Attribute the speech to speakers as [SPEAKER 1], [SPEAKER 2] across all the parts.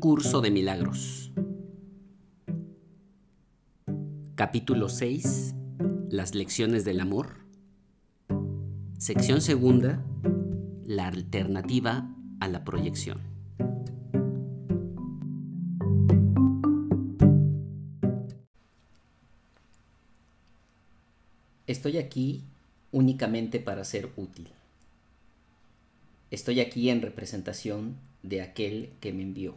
[SPEAKER 1] curso de milagros. Capítulo 6. Las lecciones del amor. Sección segunda. La alternativa a la proyección. Estoy aquí únicamente para ser útil. Estoy aquí en representación de aquel que me envió.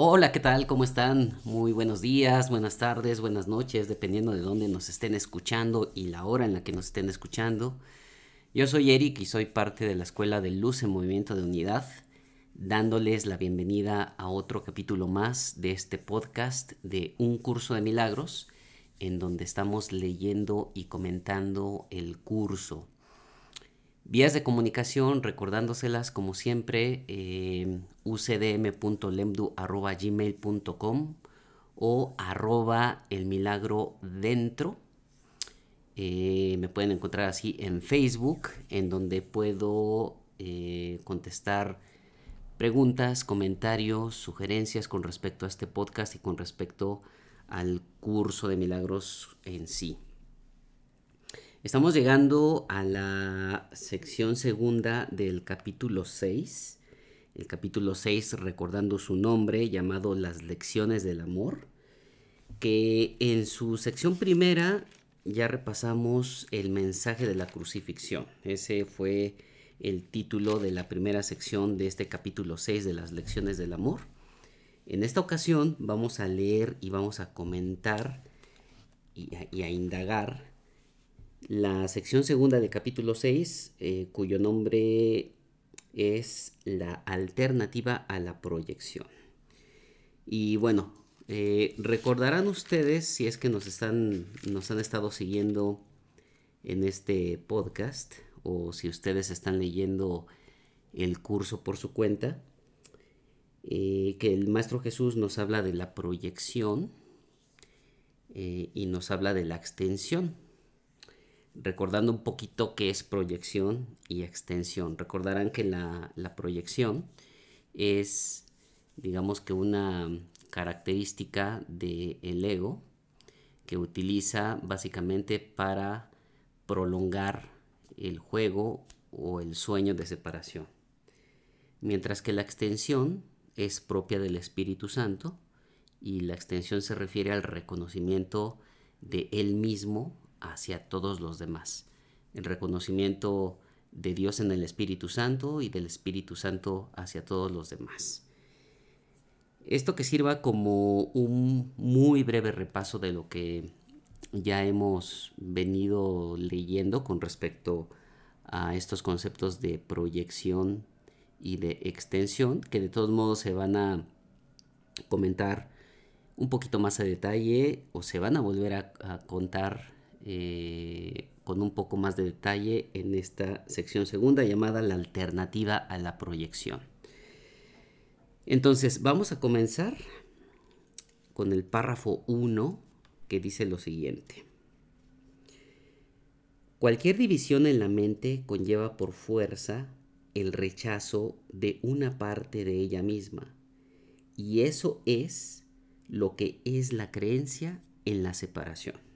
[SPEAKER 1] Hola, ¿qué tal? ¿Cómo están? Muy buenos días, buenas tardes, buenas noches, dependiendo de dónde nos estén escuchando y la hora en la que nos estén escuchando. Yo soy Eric y soy parte de la Escuela de Luz en Movimiento de Unidad, dándoles la bienvenida a otro capítulo más de este podcast de Un Curso de Milagros, en donde estamos leyendo y comentando el curso Vías de comunicación, recordándoselas como siempre, eh, ucdm.lemdu.gmail.com o arroba el milagro dentro. Eh, me pueden encontrar así en Facebook, en donde puedo eh, contestar preguntas, comentarios, sugerencias con respecto a este podcast y con respecto al curso de milagros en sí. Estamos llegando a la sección segunda del capítulo 6. El capítulo 6 recordando su nombre llamado Las lecciones del amor. Que en su sección primera ya repasamos el mensaje de la crucifixión. Ese fue el título de la primera sección de este capítulo 6 de las lecciones del amor. En esta ocasión vamos a leer y vamos a comentar y a, y a indagar la sección segunda de capítulo 6, eh, cuyo nombre es la alternativa a la proyección. Y bueno, eh, recordarán ustedes, si es que nos, están, nos han estado siguiendo en este podcast, o si ustedes están leyendo el curso por su cuenta, eh, que el Maestro Jesús nos habla de la proyección y nos habla de la extensión recordando un poquito qué es proyección y extensión. Recordarán que la, proyección es, digamos que una característica del el ego que utiliza básicamente para prolongar el juego o el sueño de separación. Mientras que la extensión es propia del Espíritu Santo y la extensión se refiere al reconocimiento de él mismo hacia todos los demás. El reconocimiento de Dios en el Espíritu Santo y del Espíritu Santo hacia todos los demás. Esto que sirva como un muy breve repaso de lo que ya hemos venido leyendo con respecto a estos conceptos de proyección y de extensión, que de todos modos se van a comentar un poquito más a detalle o se van a volver a, contar eh, con un poco más de detalle en esta sección segunda llamada la alternativa a la proyección. Entonces vamos a comenzar con el párrafo 1 que dice lo siguiente. Cualquier división en la mente conlleva por fuerza el rechazo de una parte de ella misma. Y eso es lo que es la creencia en la separación.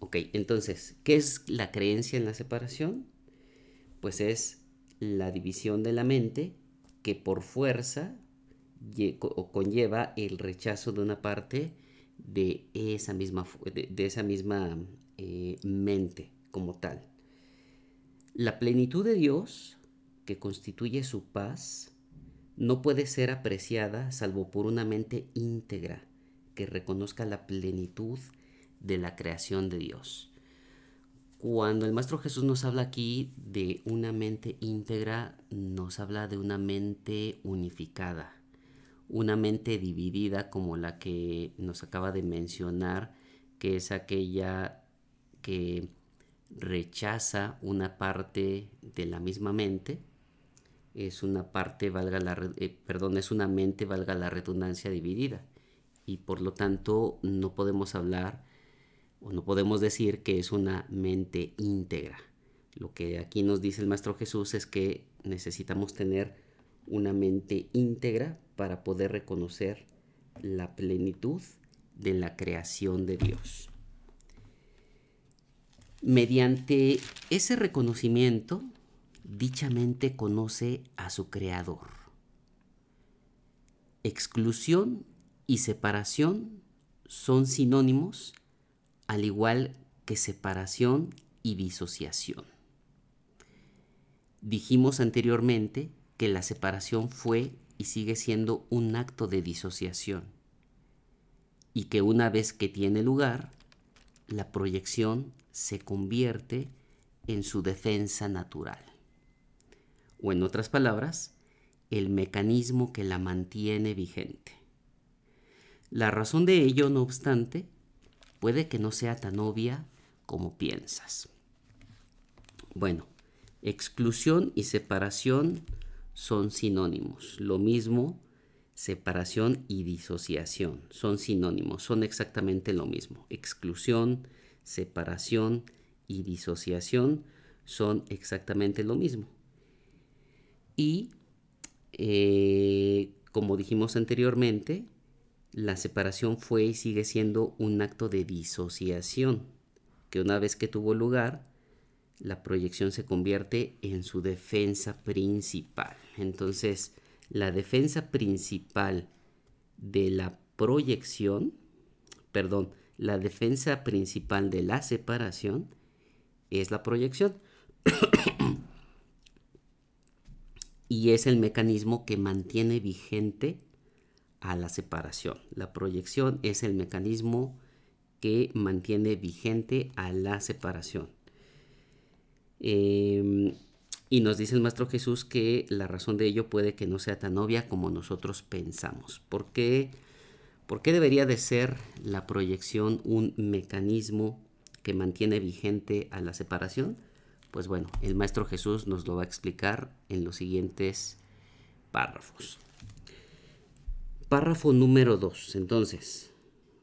[SPEAKER 1] Ok, entonces, ¿qué es la creencia en la separación? Pues es la división de la mente que por fuerza o conlleva el rechazo de una parte de esa misma, de, esa misma eh, mente como tal. La plenitud de Dios, que constituye su paz, no puede ser apreciada salvo por una mente íntegra que reconozca la plenitud de la creación de Dios. Cuando el Maestro Jesús nos habla aquí de una mente íntegra, nos habla de una mente unificada una mente dividida como la que nos acaba de mencionar, que es aquella que rechaza una parte de la misma mente, es una parte, valga la, eh, perdón, es una mente, valga la redundancia, dividida. Y por lo tanto no podemos hablar o no podemos decir que es una mente íntegra. Lo que aquí nos dice el Maestro Jesús es que necesitamos tener una mente íntegra para poder reconocer la plenitud de la creación de Dios. Mediante ese reconocimiento, dicha mente conoce a su creador. Exclusión y separación son sinónimos, al igual que separación y disociación. Dijimos anteriormente que la separación fue y sigue siendo un acto de disociación y que una vez que tiene lugar, la proyección se convierte en su defensa natural. O en otras palabras, el mecanismo que la mantiene vigente. La razón de ello, no obstante, puede que no sea tan obvia como piensas. Bueno, exclusión y separación son sinónimos. Lo mismo, separación y disociación son sinónimos, son exactamente lo mismo. Exclusión, separación y disociación son exactamente lo mismo. Y eh, como dijimos anteriormente, la separación fue y sigue siendo un acto de disociación, que una vez que tuvo lugar, la proyección se convierte en su defensa principal. Entonces, la defensa principal de la proyección, perdón, la defensa principal de la separación es la proyección. y es el mecanismo que mantiene vigente a la separación. La proyección es el mecanismo que mantiene vigente a la separación. Em, y nos dice el Maestro Jesús que la razón de ello puede que no sea tan obvia como nosotros pensamos. ¿Por qué? ¿Por qué debería de ser la proyección un mecanismo que mantiene vigente a la separación? Pues bueno, el Maestro Jesús nos lo va a explicar en los siguientes párrafos. Párrafo número 2. Entonces,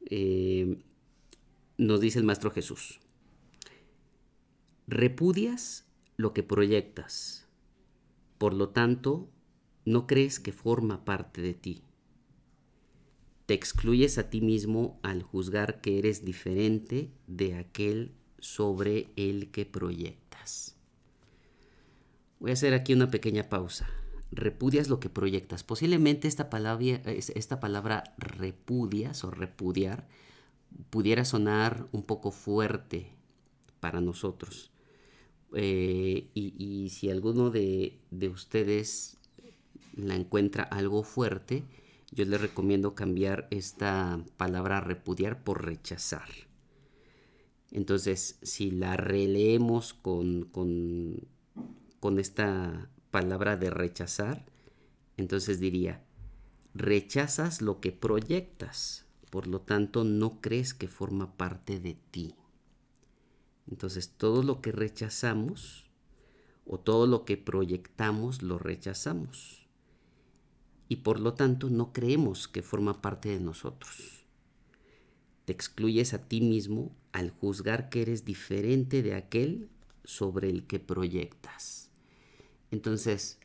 [SPEAKER 1] eh, nos dice el Maestro Jesús. Repudias lo que proyectas, por lo tanto, no crees que forma parte de ti. Te excluyes a ti mismo al juzgar que eres diferente de aquel sobre el que proyectas. Voy a hacer aquí una pequeña pausa. Repudias lo que proyectas. Posiblemente esta palabra, esta palabra repudias o repudiar pudiera sonar un poco fuerte para nosotros. Eh, y, si alguno de, de ustedes la encuentra algo fuerte, yo les recomiendo cambiar esta palabra repudiar por rechazar. Entonces, si la releemos con, con, con esta palabra de rechazar, entonces diría, rechazas lo que proyectas, por lo tanto no crees que forma parte de ti. Entonces, todo lo que rechazamos o todo lo que proyectamos lo rechazamos y por lo tanto no creemos que forma parte de nosotros. Te excluyes a ti mismo al juzgar que eres diferente de aquel sobre el que proyectas. Entonces,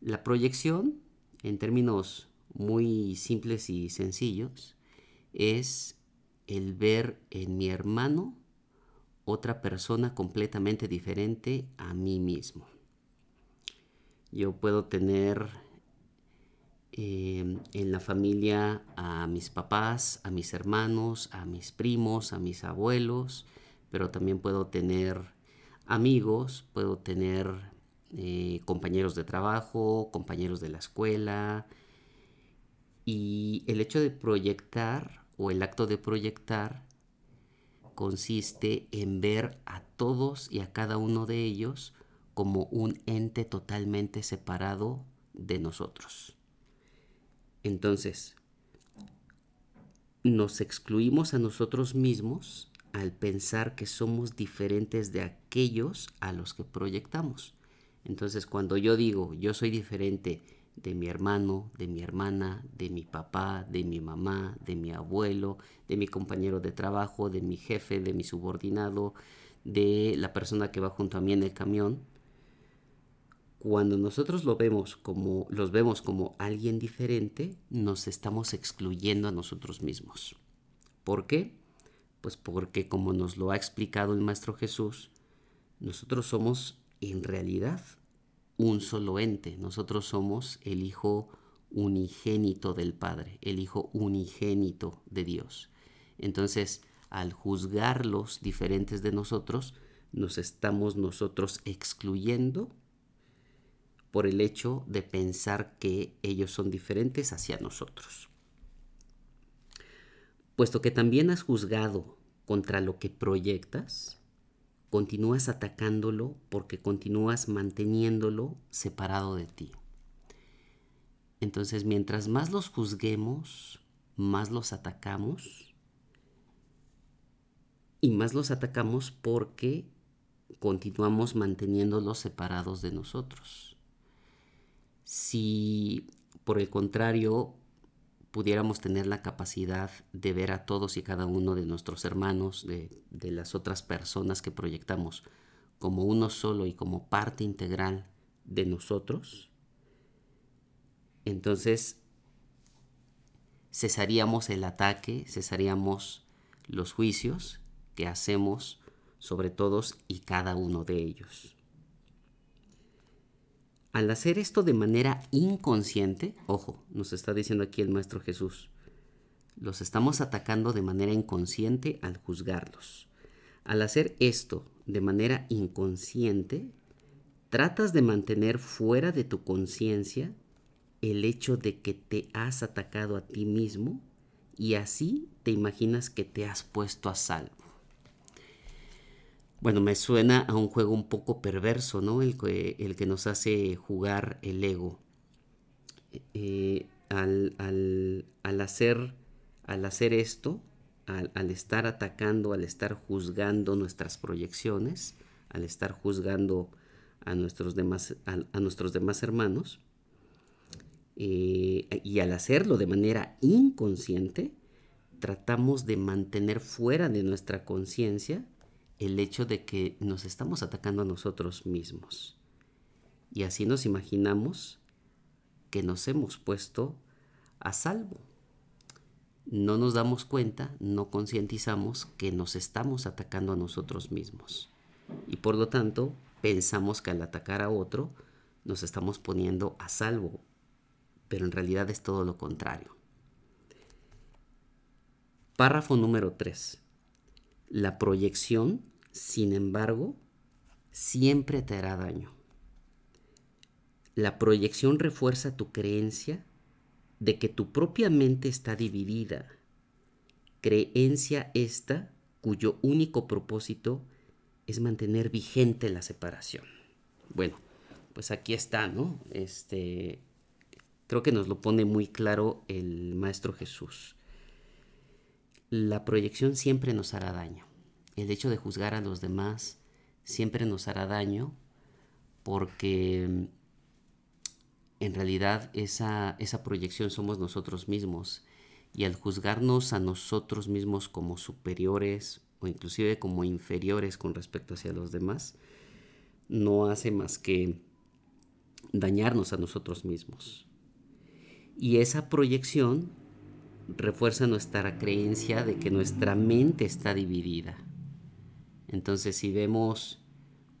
[SPEAKER 1] la proyección, en términos muy simples y sencillos, es el ver en mi hermano otra persona completamente diferente a mí mismo. Yo puedo tener Em, en la familia a mis papás, a mis hermanos, a mis primos, a mis abuelos, pero también puedo tener amigos, puedo tener eh, compañeros de trabajo, compañeros de la escuela. Y el hecho de proyectar o el acto de proyectar consiste en ver a todos y a cada uno de ellos como un ente totalmente separado de nosotros Entonces, nos excluimos a nosotros mismos al pensar que somos diferentes de aquellos a los que proyectamos. Entonces, cuando yo digo, yo soy diferente de mi hermano, de mi hermana, de mi papá, de mi mamá, de mi abuelo, de mi compañero de trabajo, de mi jefe, de mi subordinado, de la persona que va junto a mí en el camión, cuando nosotros lo vemos como, los vemos como alguien diferente, nos estamos excluyendo a nosotros mismos. ¿Por qué? Pues porque como nos lo ha explicado el Maestro Jesús, nosotros somos en realidad un solo ente. Nosotros somos el Hijo unigénito del Padre, el Hijo unigénito de Dios. Entonces, al juzgarlos diferentes de nosotros, nos estamos nosotros excluyendo por el hecho de pensar que ellos son diferentes hacia nosotros. Puesto que también has juzgado contra lo que proyectas, continúas atacándolo porque continúas manteniéndolo separado de ti. Entonces, mientras más los juzguemos, más los atacamos y más los atacamos porque continuamos manteniéndolos separados de nosotros. Si, por el contrario, pudiéramos tener la capacidad de ver a todos y cada uno de nuestros hermanos, de, las otras personas que proyectamos, como uno solo y como parte integral de nosotros, entonces cesaríamos el ataque, cesaríamos los juicios que hacemos sobre todos y cada uno de ellos. Al hacer esto de manera inconsciente, ojo, nos está diciendo aquí el Maestro Jesús, los estamos atacando de manera inconsciente al juzgarlos. Al hacer esto de manera inconsciente, tratas de mantener fuera de tu conciencia el hecho de que te has atacado a ti mismo y así te imaginas que te has puesto a salvo. Bueno, me suena a un juego un poco perverso, ¿no? El que, el que nos hace jugar el ego. Eh, al, hacer, al hacer esto, al, estar atacando, al estar juzgando nuestras proyecciones, al estar juzgando a nuestros demás, a, nuestros demás hermanos, eh, y al hacerlo de manera inconsciente, tratamos de mantener fuera de nuestra conciencia el hecho de que nos estamos atacando a nosotros mismos. Y así nos imaginamos que nos hemos puesto a salvo. No nos damos cuenta, no concientizamos que nos estamos atacando a nosotros mismos. Y por lo tanto, pensamos que al atacar a otro, nos estamos poniendo a salvo. Pero en realidad es todo lo contrario. Párrafo número 3. La proyección, sin embargo, siempre te hará daño. La proyección refuerza tu creencia de que tu propia mente está dividida. Creencia esta cuyo único propósito es mantener vigente la separación. Bueno, pues aquí está, ¿no? Este creo que nos lo pone muy claro el maestro Jesús la proyección siempre nos hará daño. El hecho de juzgar a los demás siempre nos hará daño porque mm, en realidad esa, esa proyección somos nosotros mismos y al juzgarnos a nosotros mismos como superiores o inclusive como inferiores con respecto hacia los demás, no hace más que dañarnos a nosotros mismos. Y esa proyección refuerza nuestra creencia de que nuestra mente está dividida. Entonces, si vemos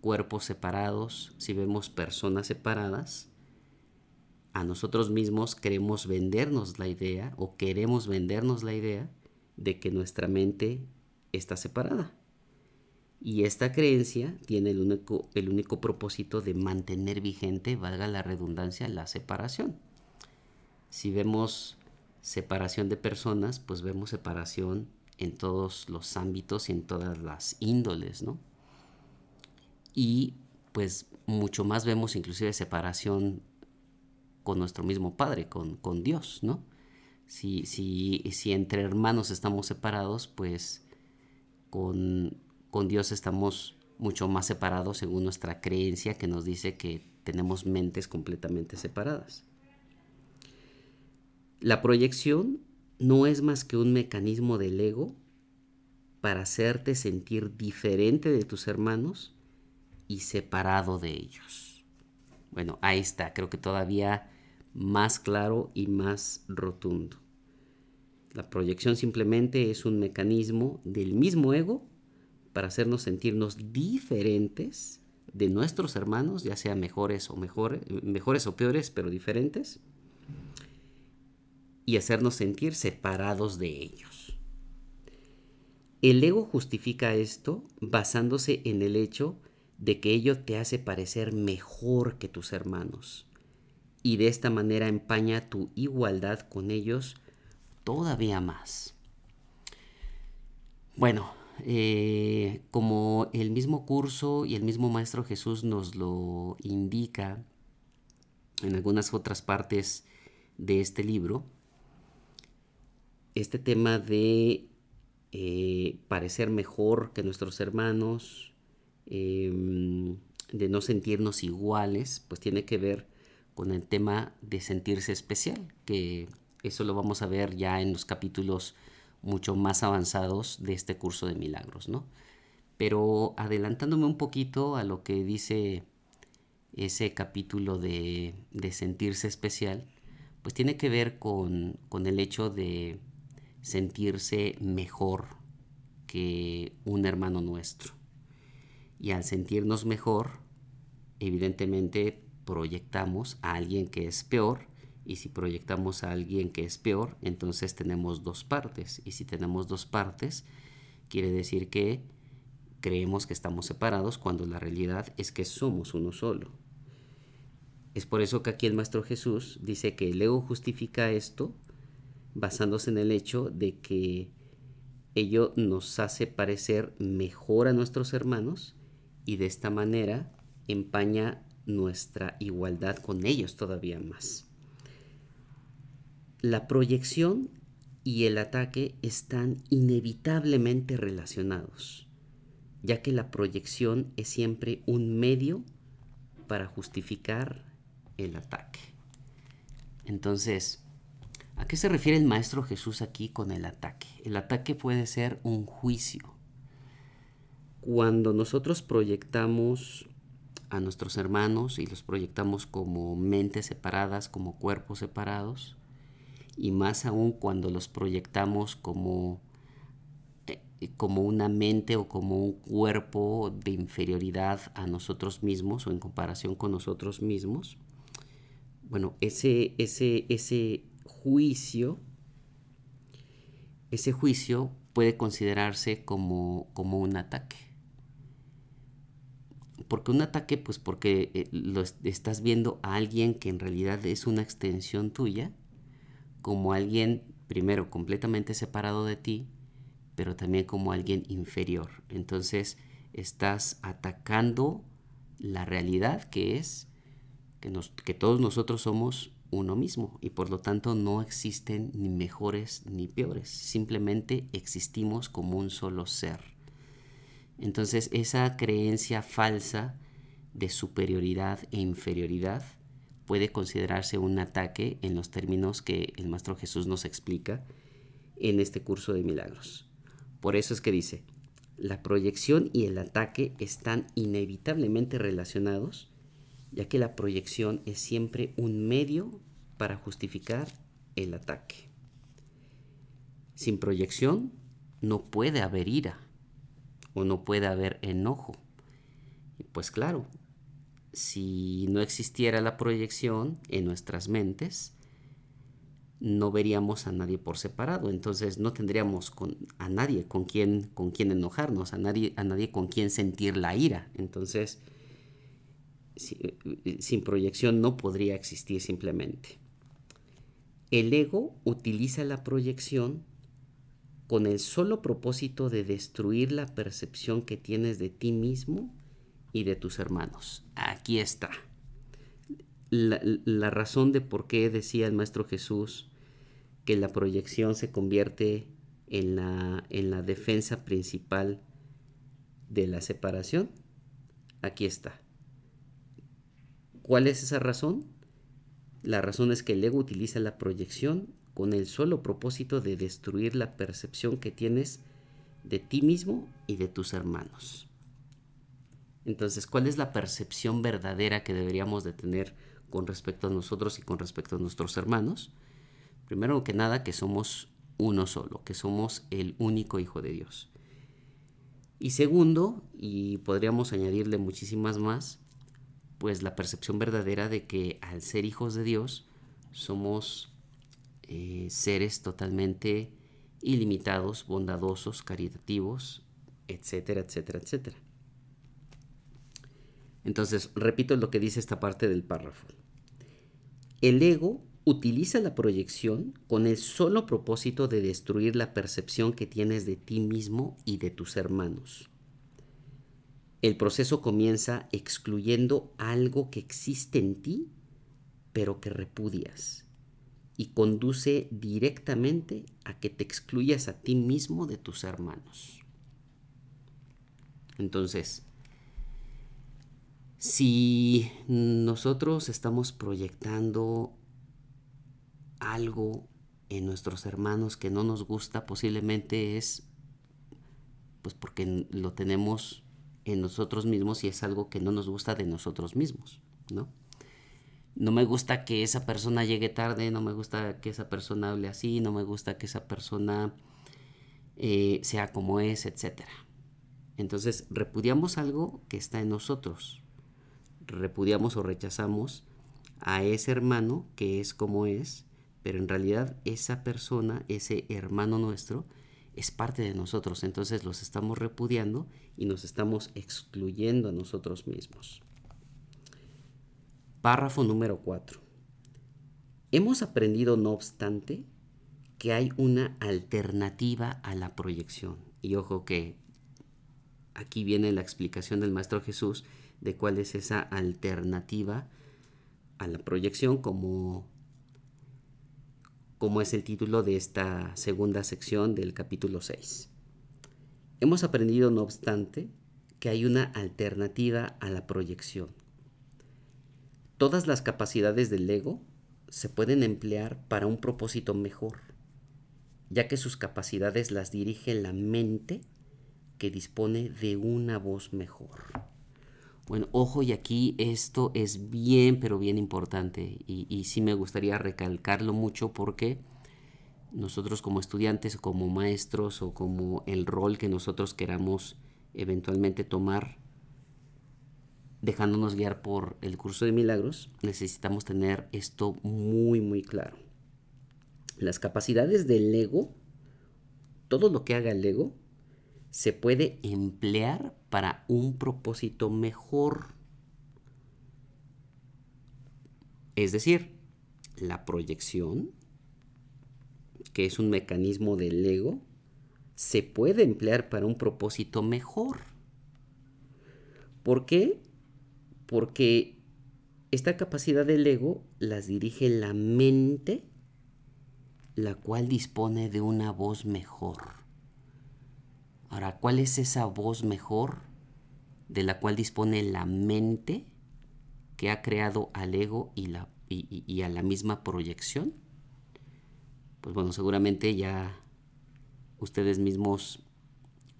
[SPEAKER 1] cuerpos separados, si vemos personas separadas, a nosotros mismos queremos vendernos la idea o queremos vendernos la idea de que nuestra mente está separada. Y esta creencia tiene el único, el único propósito de mantener vigente, valga la redundancia, la separación. Si vemos separación de personas, pues vemos separación en todos los ámbitos y en todas las índoles, ¿no? Y pues mucho más vemos inclusive separación con nuestro mismo Padre, con, con Dios, ¿no? Si, si, si entre hermanos estamos separados, pues con, con Dios estamos mucho más separados según nuestra creencia que nos dice que tenemos mentes completamente separadas. La proyección no es más que un mecanismo del ego para hacerte sentir diferente de tus hermanos y separado de ellos. Bueno, ahí está, creo que todavía más claro y más rotundo. La proyección simplemente es un mecanismo del mismo ego para hacernos sentirnos diferentes de nuestros hermanos, ya sean mejores o mejores, mejores o peores, pero diferentes, y hacernos sentir separados de ellos. El ego justifica esto basándose en el hecho de que ello te hace parecer mejor que tus hermanos, y de esta manera empaña tu igualdad con ellos todavía más. Bueno, eh, como el mismo curso y el mismo Maestro Jesús nos lo indica en algunas otras partes de este libro, este tema de eh, parecer mejor que nuestros hermanos, em, de no sentirnos iguales, pues tiene que ver con el tema de sentirse especial, que eso lo vamos a ver ya en los capítulos mucho más avanzados de este curso de milagros, ¿no? Pero adelantándome un poquito a lo que dice ese capítulo de, sentirse especial, pues tiene que ver con, con el hecho de sentirse mejor que un hermano nuestro. Y al sentirnos mejor, evidentemente proyectamos a alguien que es peor y si proyectamos a alguien que es peor, entonces tenemos dos partes. Y si tenemos dos partes, quiere decir que creemos que estamos separados cuando la realidad es que somos uno solo. Es por eso que aquí el Maestro Jesús dice que el ego justifica esto basándose en el hecho de que ello nos hace parecer mejor a nuestros hermanos y de esta manera empaña nuestra igualdad con ellos todavía más. La proyección y el ataque están inevitablemente relacionados, ya que la proyección es siempre un medio para justificar el ataque. Entonces, ¿a qué se refiere el Maestro Jesús aquí con el ataque? El ataque puede ser un juicio. Cuando nosotros proyectamos a nuestros hermanos y los proyectamos como mentes separadas, como cuerpos separados, y más aún cuando los proyectamos como, eh, como una mente o como un cuerpo de inferioridad a nosotros mismos o en comparación con nosotros mismos, bueno, ese, ese, ese juicio, ese juicio puede considerarse como, como un ataque porque un ataque, pues porque eh, lo estás viendo a alguien que en realidad es una extensión tuya, como alguien, primero, completamente separado de ti, pero también como alguien inferior. Entonces, estás atacando la realidad que es que, que todos nosotros somos uno mismo y por lo tanto no existen ni mejores ni peores, simplemente existimos como un solo ser. Entonces esa creencia falsa de superioridad e inferioridad puede considerarse un ataque en los términos que el Maestro Jesús nos explica en este curso de milagros. Por eso es que dice, la proyección y el ataque están inevitablemente relacionados, ya que la proyección es siempre un medio para justificar el ataque. Sin proyección no puede haber ira o no puede haber enojo. Pues claro, si no existiera la proyección en nuestras mentes, no veríamos a nadie por separado, entonces no tendríamos a nadie con quien, con quien enojarnos, a nadie, a nadie con quien sentir la ira. Entonces, sin proyección no podría existir simplemente. El ego utiliza la proyección con el solo propósito de destruir la percepción que tienes de ti mismo y de tus hermanos. Aquí está. La, razón de por qué decía el Maestro Jesús que la proyección se convierte en la, en la defensa principal de la separación? Aquí está. ¿Cuál es esa razón? La razón es que el ego utiliza la proyección con el solo propósito de destruir la percepción que tienes de ti mismo y de tus hermanos. Entonces, ¿cuál es la percepción verdadera que deberíamos de tener con respecto a nosotros y con respecto a nuestros hermanos? Primero que nada, que somos uno solo, que somos el único Hijo de Dios. Y segundo, y podríamos añadirle muchísimas más, pues la percepción verdadera de que al ser hijos de Dios somos eh, seres totalmente ilimitados, bondadosos, caritativos, etcétera, etcétera, etcétera. Entonces, repito lo que dice esta parte del párrafo. El ego utiliza la proyección con el solo propósito de destruir la percepción que tienes de ti mismo y de tus hermanos. El proceso comienza excluyendo algo que existe en ti, pero que repudias, y conduce directamente a que te excluyas a ti mismo de tus hermanos. Entonces, si nosotros estamos proyectando algo en nuestros hermanos que no nos gusta, posiblemente es pues porque lo tenemos en nosotros mismos y es algo que no nos gusta de nosotros mismos, ¿no? No me gusta que esa persona llegue tarde, no me gusta que esa persona hable así, no me gusta que esa persona eh, sea como es, etc. Entonces repudiamos algo que está en nosotros, repudiamos o rechazamos a ese hermano que es como es, pero en realidad esa persona, ese hermano nuestro, es parte de nosotros. Entonces los estamos repudiando y nos estamos excluyendo a nosotros mismos. Párrafo número 4. Hemos aprendido, no obstante, que hay una alternativa a la proyección. Y ojo que aquí viene la explicación del Maestro Jesús de cuál es esa alternativa a la proyección como como es el título de esta segunda sección del capítulo 6. Hemos aprendido, no obstante, que hay una alternativa a la proyección. Todas las capacidades del ego se pueden emplear para un propósito mejor, ya que sus capacidades las dirige la mente que dispone de una voz mejor. Bueno, ojo, y aquí esto es bien, pero bien importante. Y, sí me gustaría recalcarlo mucho porque nosotros como estudiantes, como maestros o como el rol que nosotros queramos eventualmente tomar, dejándonos guiar por el curso de milagros, necesitamos tener esto muy, muy claro. Las capacidades del ego, todo lo que haga el ego, se puede emplear para un propósito mejor. Es decir, la proyección, que es un mecanismo del ego, se puede emplear para un propósito mejor. ¿Por qué? Porque esta capacidad del ego las dirige la mente, la cual dispone de una voz mejor. Ahora, ¿cuál es esa voz mejor de la cual dispone la mente que ha creado al ego y, y, a la misma proyección? Pues bueno, seguramente ya ustedes mismos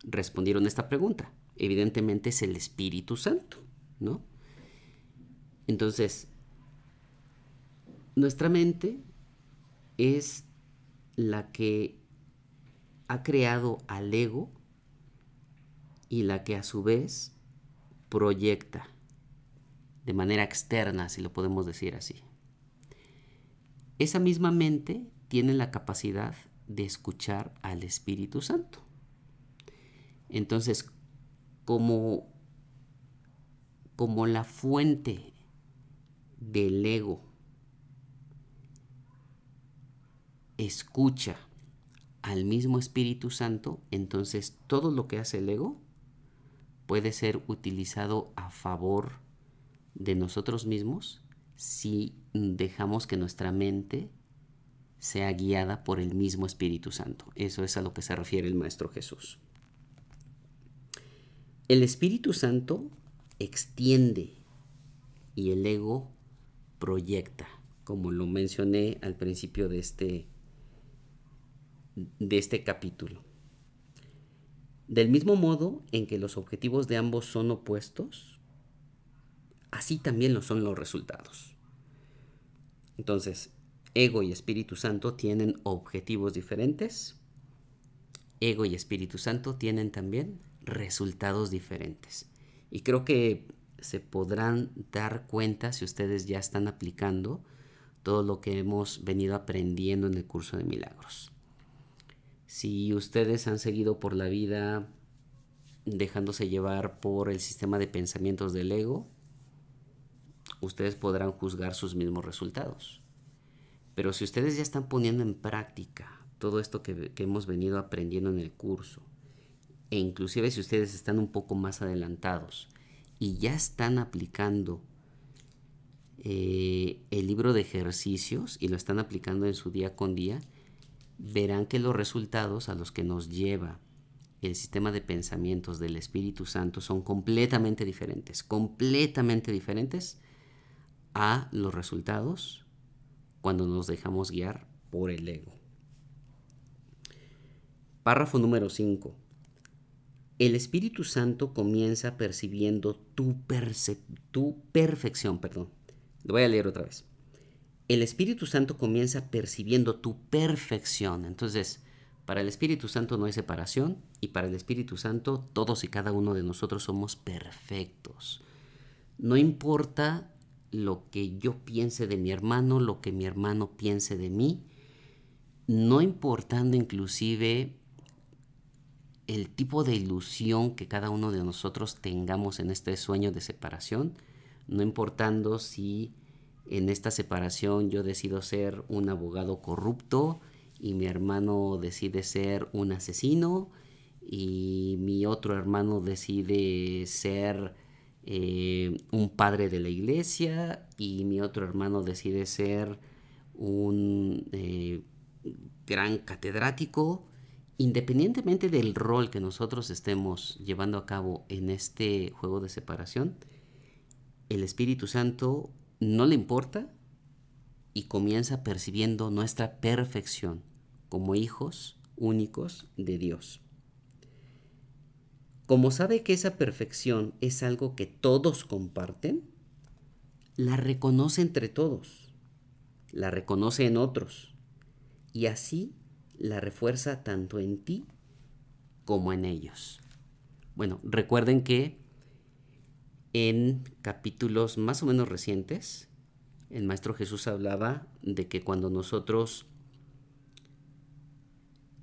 [SPEAKER 1] respondieron esta pregunta. Evidentemente es el Espíritu Santo, ¿no? Entonces, nuestra mente es la que ha creado al ego y la que a su vez proyecta de manera externa, si lo podemos decir así. Esa misma mente tiene la capacidad de escuchar al Espíritu Santo. Entonces, como, como la fuente del ego escucha al mismo Espíritu Santo, entonces todo lo que hace el ego puede ser utilizado a favor de nosotros mismos si dejamos que nuestra mente sea guiada por el mismo Espíritu Santo. Eso es a lo que se refiere el Maestro Jesús. El Espíritu Santo extiende y el ego proyecta, como lo mencioné al principio de este, de este capítulo. Del mismo modo en que los objetivos de ambos son opuestos, así también lo son los resultados. Entonces, ego y Espíritu Santo tienen objetivos diferentes. Ego y Espíritu Santo tienen también resultados diferentes. Y creo que se podrán dar cuenta si ustedes ya están aplicando todo lo que hemos venido aprendiendo en el curso de milagros. Si ustedes han seguido por la vida dejándose llevar por el sistema de pensamientos del ego, ustedes podrán juzgar sus mismos resultados. Pero si ustedes ya están poniendo en práctica todo esto que, hemos venido aprendiendo en el curso, e inclusive si ustedes están un poco más adelantados y ya están aplicando eh, el libro de ejercicios y lo están aplicando en su día con día, verán que los resultados a los que nos lleva el sistema de pensamientos del Espíritu Santo son completamente diferentes, completamente diferentes a los resultados cuando nos dejamos guiar por el ego. Párrafo número 5. El Espíritu Santo comienza percibiendo tu, tu perfección. Perdón. Lo voy a leer otra vez el Espíritu Santo comienza percibiendo tu perfección. Entonces, para el Espíritu Santo no hay separación y para el Espíritu Santo todos y cada uno de nosotros somos perfectos. No importa lo que yo piense de mi hermano, lo que mi hermano piense de mí, no importando inclusive el tipo de ilusión que cada uno de nosotros tengamos en este sueño de separación, no importando si en esta separación yo decido ser un abogado corrupto y mi hermano decide ser un asesino y mi otro hermano decide ser eh, un padre de la iglesia y mi otro hermano decide ser un eh, gran catedrático, independientemente del rol que nosotros estemos llevando a cabo en este juego de separación, el Espíritu Santo no le importa y comienza percibiendo nuestra perfección como hijos únicos de Dios. Como sabe que esa perfección es algo que todos comparten, la reconoce entre todos, la reconoce en otros y así la refuerza tanto en ti como en ellos. Bueno, recuerden que en capítulos más o menos recientes, el Maestro Jesús hablaba de que cuando nosotros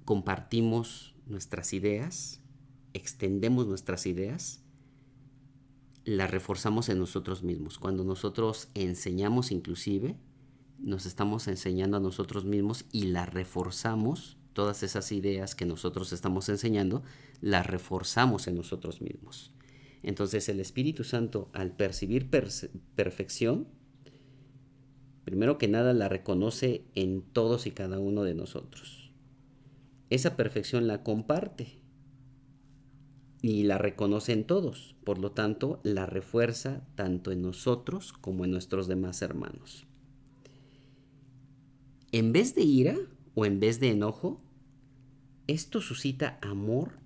[SPEAKER 1] compartimos nuestras ideas, extendemos nuestras ideas, las reforzamos en nosotros mismos. Cuando nosotros enseñamos inclusive, nos estamos enseñando a nosotros mismos y las reforzamos, todas esas ideas que nosotros estamos enseñando, las reforzamos en nosotros mismos. Entonces el Espíritu Santo, al percibir perfección, primero que nada la reconoce en todos y cada uno de nosotros. Esa perfección la comparte y la reconoce en todos, por lo tanto la refuerza tanto en nosotros como en nuestros demás hermanos. En vez de ira o en vez de enojo, esto suscita amor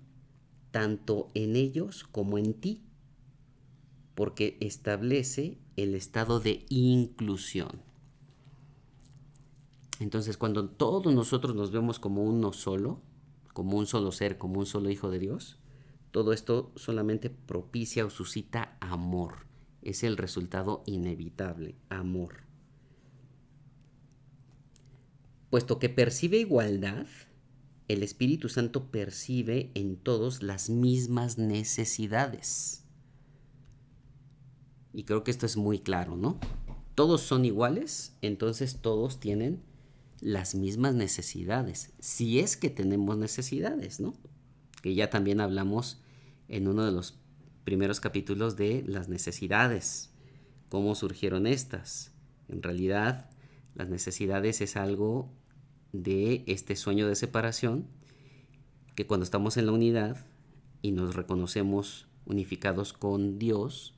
[SPEAKER 1] tanto en ellos como en ti porque establece el estado de inclusión. Entonces, cuando todos nosotros nos vemos como uno solo, como un solo ser, como un solo hijo de Dios, todo esto solamente propicia o suscita amor. Es el resultado inevitable, amor. Puesto que percibe igualdad, el Espíritu Santo percibe en todos las mismas necesidades. Y creo que esto es muy claro, ¿no? Todos son iguales, entonces todos tienen las mismas necesidades, si es que tenemos necesidades, ¿no? Que ya también hablamos en uno de los primeros capítulos de las necesidades, cómo surgieron estas. En realidad, las necesidades es algo de este sueño de separación, que cuando estamos en la unidad y nos reconocemos unificados con Dios,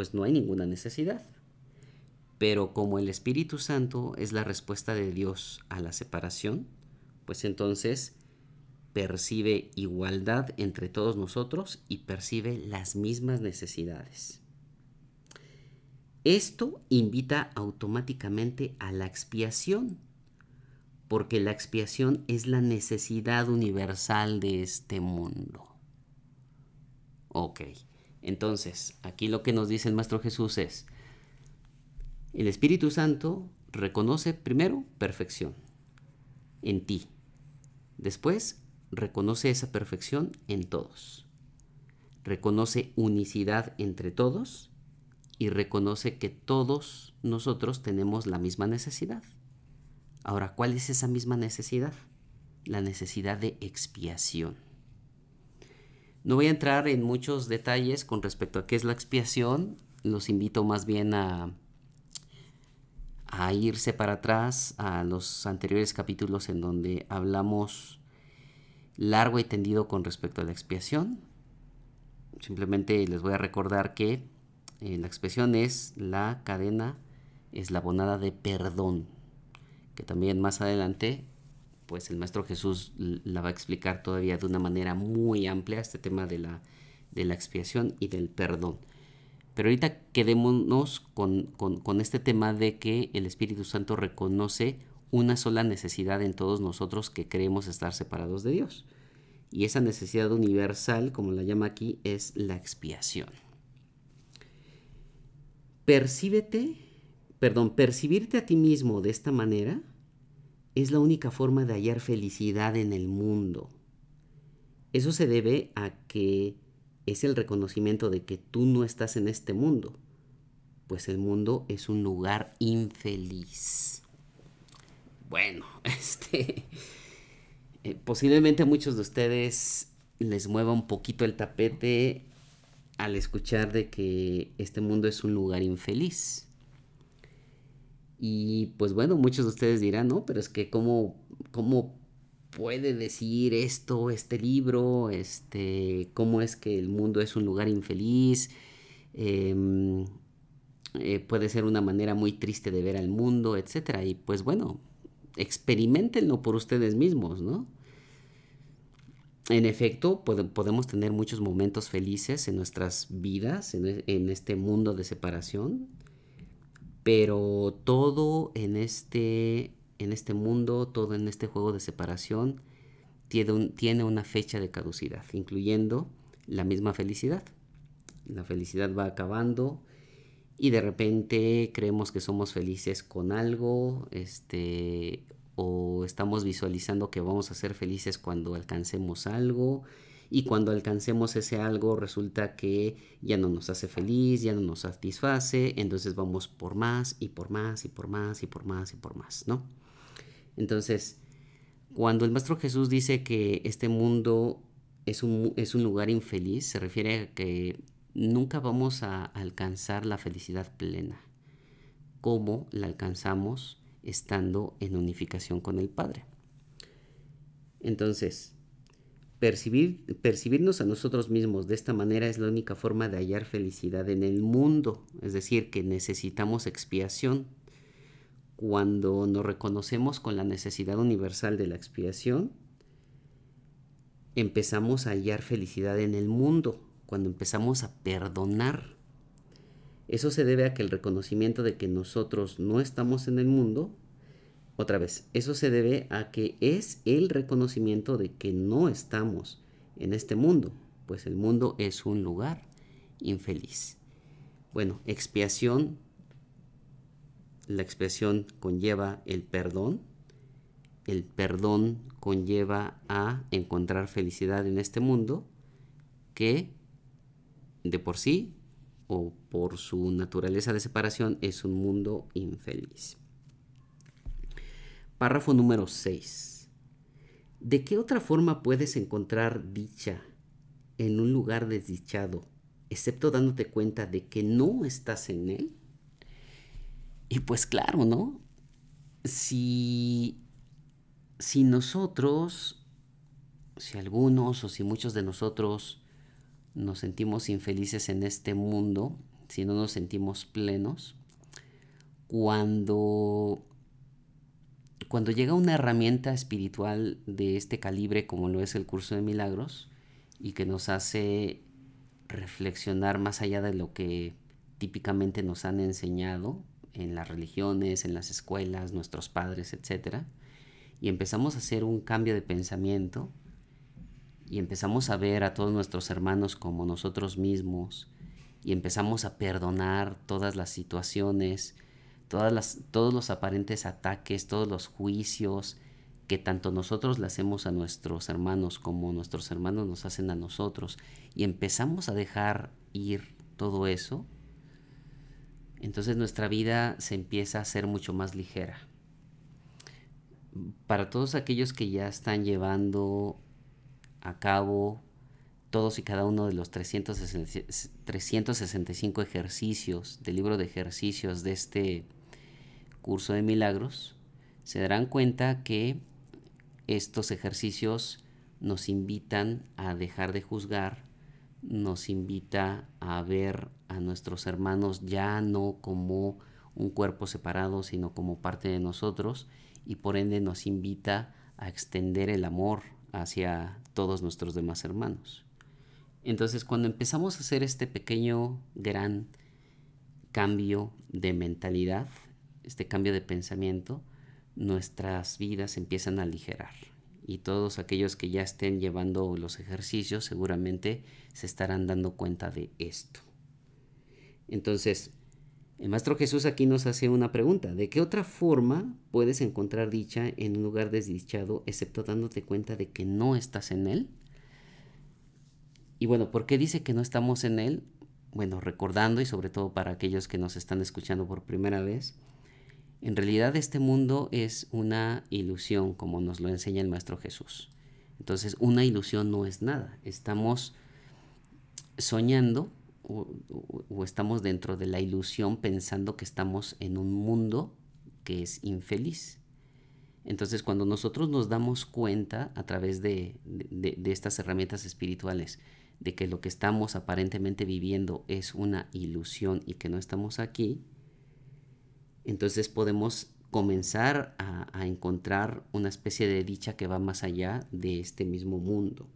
[SPEAKER 1] pues no hay ninguna necesidad. Pero como el Espíritu Santo es la respuesta de Dios a la separación, pues entonces percibe igualdad entre todos nosotros y percibe las mismas necesidades. Esto invita automáticamente a la expiación, porque la expiación es la necesidad universal de este mundo. Ok, entonces aquí lo que nos dice el Maestro Jesús es, el Espíritu Santo reconoce primero perfección en ti, después reconoce esa perfección en todos, reconoce unicidad entre todos y reconoce que todos nosotros tenemos la misma necesidad. Ahora, ¿cuál es esa misma necesidad? La necesidad de expiación. No voy a entrar en muchos detalles con respecto a qué es la expiación. Los invito más bien a, a irse para atrás a los anteriores capítulos en donde hablamos largo y tendido con respecto a la expiación. Simplemente les voy a recordar que eh, la expresión es la cadena eslabonada de perdón, que también más adelante, pues el Maestro Jesús la va a explicar todavía de una manera muy amplia, este tema de la, de la expiación y del perdón. Pero ahorita quedémonos con, con este tema de que el Espíritu Santo reconoce una sola necesidad en todos nosotros que creemos estar separados de Dios. Y esa necesidad universal, como la llama aquí, es la expiación. Percíbete, perdón, percibirte a ti mismo de esta manera es la única forma de hallar felicidad en el mundo. Eso se debe a que es el reconocimiento de que tú no estás en este mundo, pues el mundo es un lugar infeliz. Bueno, este eh, posiblemente a muchos de ustedes les mueva un poquito el tapete al escuchar de que este mundo es un lugar infeliz. Y pues bueno, muchos de ustedes dirán, no, pero es que cómo, cómo puede decir esto, este libro, este, cómo es que el mundo es un lugar infeliz, em, eh, puede ser una manera muy triste de ver al mundo, etc. Y pues bueno, experimentenlo por ustedes mismos, ¿no? En efecto, podemos tener muchos momentos felices en nuestras vidas, e, en, este mundo de separación, pero todo en este, en este mundo, todo en este juego de separación, tiene, tiene una fecha de caducidad, incluyendo la misma felicidad. La felicidad va acabando y de repente creemos que somos felices con algo, este, o estamos visualizando que vamos a ser felices cuando alcancemos algo y cuando alcancemos ese algo resulta que ya no nos hace feliz, ya no nos satisface, entonces vamos por más y por más y por más y por más y por más, ¿no? Entonces, cuando el Maestro Jesús dice que este mundo es un, es un lugar infeliz, se refiere a que nunca vamos a alcanzar la felicidad plena. ¿Cómo la alcanzamos? estando en unificación con el Padre. Entonces, percibir, percibirnos a nosotros mismos de esta manera es la única forma de hallar felicidad en el mundo, es decir, que necesitamos expiación. Cuando nos reconocemos con la necesidad universal de la expiación, empezamos a hallar felicidad en el mundo, cuando empezamos a perdonar eso se debe a que el reconocimiento de que nosotros no estamos en el mundo, otra vez, eso se debe a que es el reconocimiento de que no estamos en este mundo, pues el mundo es un lugar infeliz. Bueno, expiación, la expiación conlleva el perdón, el perdón conlleva a encontrar felicidad en este mundo que de por sí o por su naturaleza de separación es un mundo infeliz. Párrafo número 6. ¿De qué otra forma puedes encontrar dicha en un lugar desdichado, excepto dándote cuenta de que no estás en él? Y pues claro, ¿no? Si si nosotros, si algunos o si muchos de nosotros nos sentimos infelices en este mundo, si no nos sentimos plenos, cuando, cuando llega una herramienta espiritual de este calibre como lo es el curso de milagros y que nos hace reflexionar más allá de lo que típicamente nos han enseñado en las religiones, en las escuelas, nuestros padres, etc. Y empezamos a hacer un cambio de pensamiento y empezamos a ver a todos nuestros hermanos como nosotros mismos y empezamos a perdonar todas las situaciones, todas todos los aparentes ataques, todos los juicios que tanto nosotros le hacemos a nuestros hermanos como nuestros hermanos nos hacen a nosotros y empezamos a dejar ir todo eso, entonces nuestra vida se empieza a ser mucho más ligera. Para todos aquellos que ya están llevando a cabo todos y cada uno de los 365 ejercicios del libro de ejercicios de este curso de milagros, se darán cuenta que estos ejercicios nos invitan a dejar de juzgar, nos invita a ver a nuestros hermanos ya no como un cuerpo separado, sino como parte de nosotros y por ende nos invita a extender el amor hacia todos nuestros demás hermanos. Entonces cuando empezamos a hacer este pequeño, gran cambio de mentalidad, este cambio de pensamiento, nuestras vidas empiezan a aligerar. Y todos aquellos que ya estén llevando los ejercicios seguramente se estarán dando cuenta de esto. Entonces, el Maestro Jesús aquí nos hace una pregunta. ¿De qué otra forma puedes encontrar dicha en un lugar desdichado excepto dándote cuenta de que no estás en él? Y bueno, ¿por qué dice que no estamos en él? Bueno, recordando y sobre todo para aquellos que nos están escuchando por primera vez, en realidad este mundo es una ilusión, como nos lo enseña el Maestro Jesús. Entonces, una ilusión no es nada. Estamos soñando o, estamos dentro de la ilusión pensando que estamos en un mundo que es infeliz. Entonces, cuando nosotros nos damos cuenta a través de, estas herramientas espirituales de que lo que estamos aparentemente viviendo es una ilusión y que no estamos aquí, entonces podemos comenzar a, encontrar una especie de dicha que va más allá de este mismo mundo.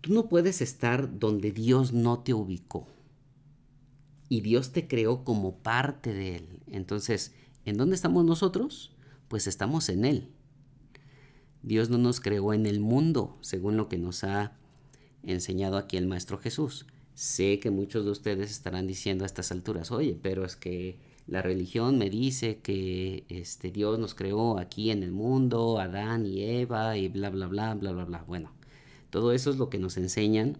[SPEAKER 1] Tú no puedes estar donde Dios no te ubicó. Y Dios te creó como parte de Él. Entonces, ¿en dónde estamos nosotros? Pues estamos en Él. Dios no nos creó en el mundo, según lo que nos ha enseñado aquí el Maestro Jesús. Sé que muchos de ustedes estarán diciendo a estas alturas, oye, pero es que la religión me dice que este, Dios nos creó aquí en el mundo, Adán y Eva y bla, bla, bla, bla, bla, bla. Bueno, todo eso es lo que nos enseñan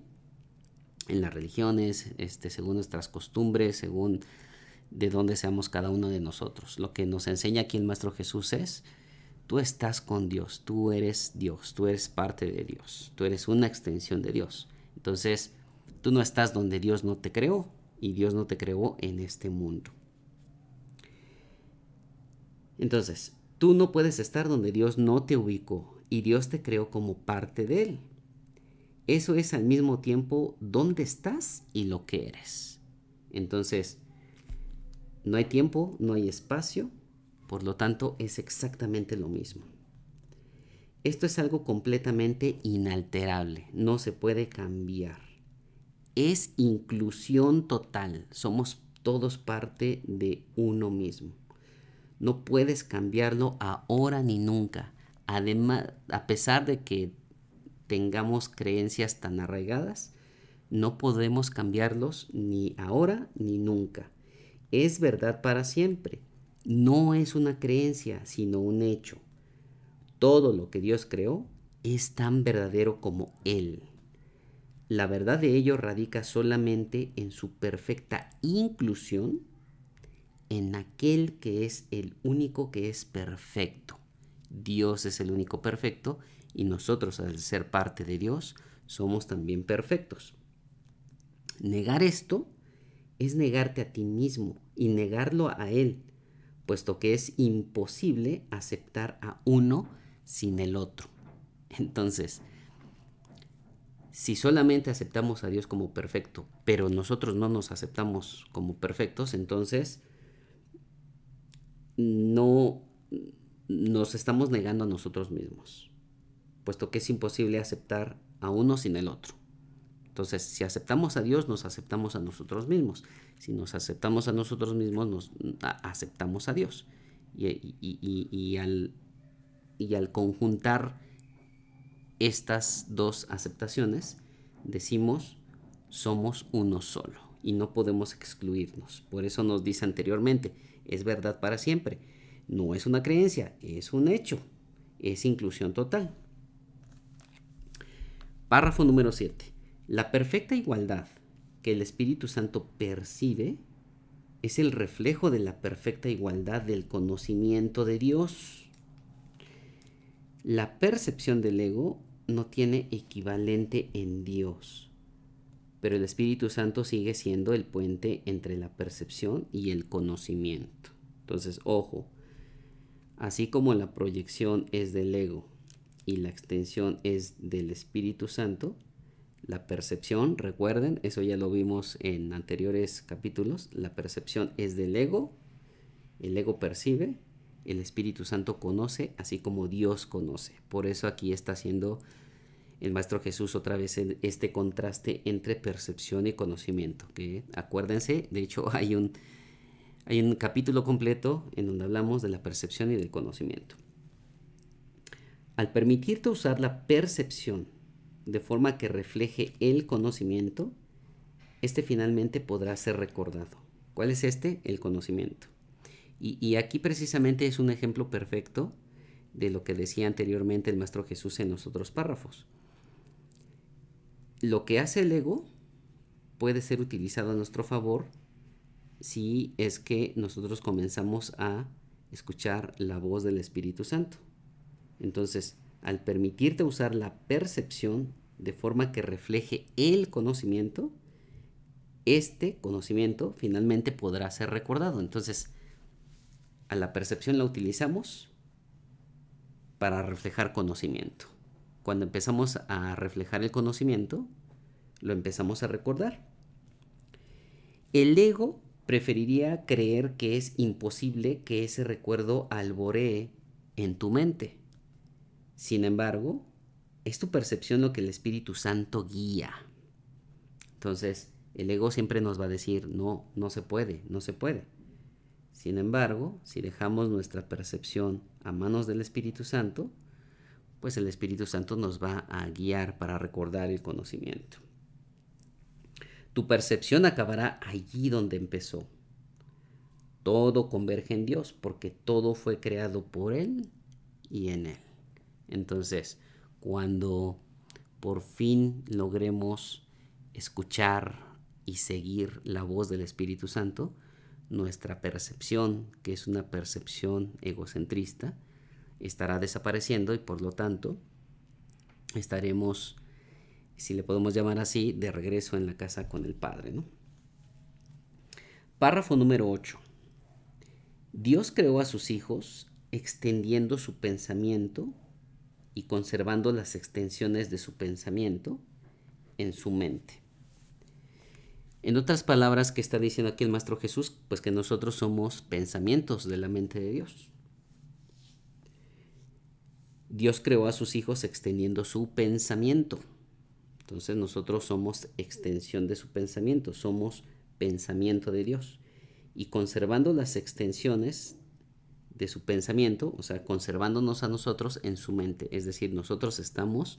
[SPEAKER 1] en las religiones, este, según nuestras costumbres, según de dónde seamos cada uno de nosotros. Lo que nos enseña aquí el Maestro Jesús es, tú estás con Dios, tú eres Dios, tú eres parte de Dios, tú eres una extensión de Dios. Entonces, Tú no estás donde Dios no te creó y Dios no te creó en este mundo. Entonces, tú no puedes estar donde Dios no te ubicó y Dios te creó como parte de Él. Eso es al mismo tiempo dónde estás y lo que eres. Entonces, no hay tiempo, no hay espacio, por lo tanto es exactamente lo mismo. Esto es algo completamente inalterable, no se puede cambiar es inclusión total. Somos todos parte de uno mismo. No puedes cambiarlo ahora ni nunca. Además, a pesar de que tengamos creencias tan arraigadas, no podemos cambiarlos ni ahora ni nunca. Es verdad para siempre. No es una creencia, sino un hecho. Todo lo que Dios creó es tan verdadero como Él. La verdad de ello radica solamente en su perfecta inclusión en aquel que es el único que es perfecto. Dios es el único perfecto y nosotros al ser parte de Dios somos también perfectos. Negar esto es negarte a ti mismo y negarlo a Él, puesto que es imposible aceptar a uno sin el otro. Entonces, si solamente aceptamos a Dios como perfecto, pero nosotros no nos aceptamos como perfectos, entonces no nos estamos negando a nosotros mismos, puesto que es imposible aceptar a uno sin el otro. Entonces, si aceptamos a Dios, nos aceptamos a nosotros mismos. Si nos aceptamos a nosotros mismos, nos aceptamos a Dios. Y, al, y al conjuntar estas dos aceptaciones, decimos, somos uno solo y no podemos excluirnos. Por eso nos dice anteriormente, es verdad para siempre. No es una creencia, es un hecho. Es inclusión total. Párrafo número 7. La perfecta igualdad que el Espíritu Santo percibe es el reflejo de la perfecta igualdad del conocimiento de Dios. La percepción del ego no tiene equivalente en Dios, pero el Espíritu Santo sigue siendo el puente entre la percepción y el conocimiento. Entonces, ojo, así como la proyección es del ego y la extensión es del Espíritu Santo, la percepción, recuerden, eso ya lo vimos en anteriores capítulos, la percepción es del ego, el ego percibe, el Espíritu Santo conoce, así como Dios conoce. Por eso aquí está haciendo el Maestro Jesús otra vez este contraste entre percepción y conocimiento. Que acuérdense, de hecho hay un, hay un capítulo completo en donde hablamos de la percepción y del conocimiento. Al permitirte usar la percepción de forma que refleje el conocimiento, este finalmente podrá ser recordado. ¿Cuál es este? El conocimiento. Y, aquí precisamente es un ejemplo perfecto de lo que decía anteriormente el Maestro Jesús en los otros párrafos. Lo que hace el ego puede ser utilizado a nuestro favor si es que nosotros comenzamos a escuchar la voz del Espíritu Santo. Entonces, al permitirte usar la percepción de forma que refleje el conocimiento, este conocimiento finalmente podrá ser recordado. Entonces, a la percepción la utilizamos para reflejar conocimiento. Cuando empezamos a reflejar el conocimiento, lo empezamos a recordar. El ego preferiría creer que es imposible que ese recuerdo alboree en tu mente. Sin embargo, es tu percepción lo que el Espíritu Santo guía. Entonces, el ego siempre nos va a decir, no, no se puede, no se puede. Sin embargo, si dejamos nuestra percepción a manos del Espíritu Santo, pues el Espíritu Santo nos va a guiar para recordar el conocimiento. Tu percepción acabará allí donde empezó. Todo converge en Dios porque todo fue creado por Él y en Él. Entonces, cuando por fin logremos escuchar y seguir la voz del Espíritu Santo, nuestra percepción, que es una percepción egocentrista, estará desapareciendo y por lo tanto estaremos, si le podemos llamar así, de regreso en la casa con el Padre. Párrafo número 8. Dios creó a sus hijos extendiendo su pensamiento y conservando las extensiones de su pensamiento en su mente. En otras palabras, ¿qué está diciendo aquí el Maestro Jesús? Pues que nosotros somos pensamientos de la mente de Dios. Dios creó a sus hijos extendiendo su pensamiento. Entonces nosotros somos extensión de su pensamiento, somos pensamiento de Dios. Y conservando las extensiones de su pensamiento, o sea, conservándonos a nosotros en su mente. Es decir, nosotros estamos,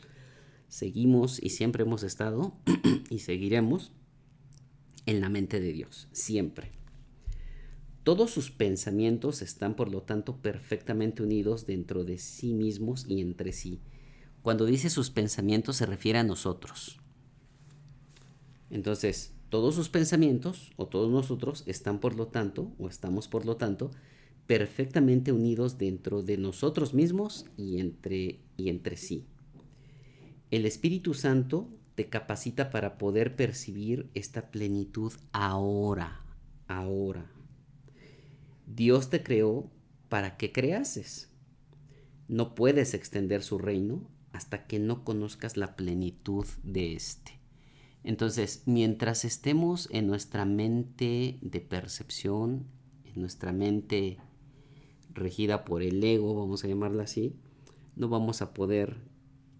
[SPEAKER 1] seguimos y siempre hemos estado y seguiremos en la mente de Dios, siempre. Todos sus pensamientos están, por lo tanto, perfectamente unidos dentro de sí mismos y entre sí. Cuando dice sus pensamientos se refiere a nosotros. Entonces, todos sus pensamientos o todos nosotros están, por lo tanto, o estamos, por lo tanto, perfectamente unidos dentro de nosotros mismos y entre, y entre sí. El Espíritu Santo te capacita para poder percibir esta plenitud ahora, ahora. Dios te creó para que creases. No puedes extender su reino hasta que no conozcas la plenitud de éste. Entonces, mientras estemos en nuestra mente de percepción, en nuestra mente regida por el ego, vamos a llamarla así, no vamos a poder,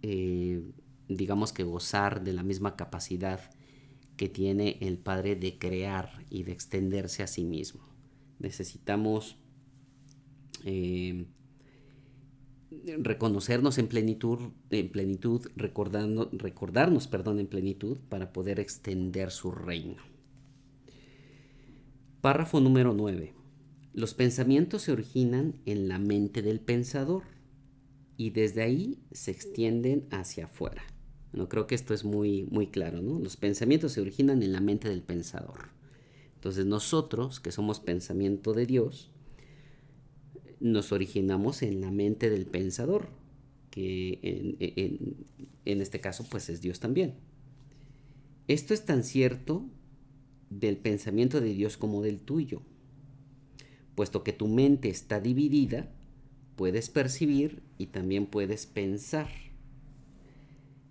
[SPEAKER 1] eh, digamos que gozar de la misma capacidad que tiene el Padre de crear y de extenderse a sí mismo. Necesitamos eh, reconocernos en plenitud, en plenitud recordando, recordarnos perdón, en plenitud para poder extender su reino. Párrafo número 9. Los pensamientos se originan en la mente del pensador y desde ahí se extienden hacia afuera. Creo que esto es muy, muy claro, ¿no? Los pensamientos se originan en la mente del pensador. Entonces nosotros, que somos pensamiento de Dios, nos originamos en la mente del pensador, que en, en este caso pues es Dios también. Esto es tan cierto del pensamiento de Dios como del tuyo. Puesto que tu mente está dividida, puedes percibir y también puedes pensar.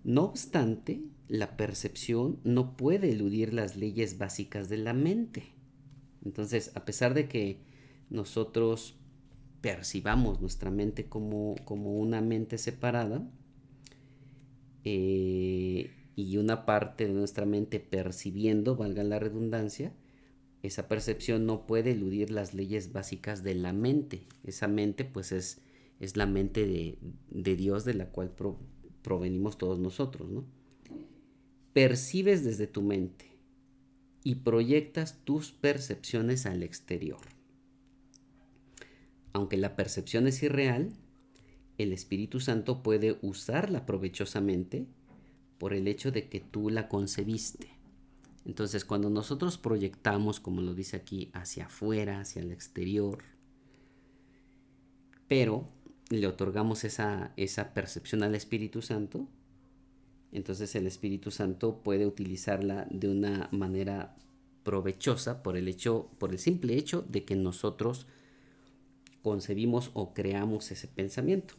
[SPEAKER 1] No obstante, la percepción no puede eludir las leyes básicas de la mente. Entonces, a pesar de que nosotros percibamos nuestra mente como, como una mente separada eh, y una parte de nuestra mente percibiendo, valga la redundancia, esa percepción no puede eludir las leyes básicas de la mente. Esa mente pues es, es la mente de, Dios de la cual provenimos todos nosotros, ¿no? Percibes desde tu mente y proyectas tus percepciones al exterior. Aunque la percepción es irreal, el Espíritu Santo puede usarla provechosamente por el hecho de que tú la concebiste. Entonces, cuando nosotros proyectamos, como lo dice aquí, hacia afuera, hacia el exterior, pero le otorgamos esa, esa percepción al Espíritu Santo, entonces el Espíritu Santo puede utilizarla de una manera provechosa por el hecho, por el simple hecho de que nosotros concebimos o creamos ese pensamiento.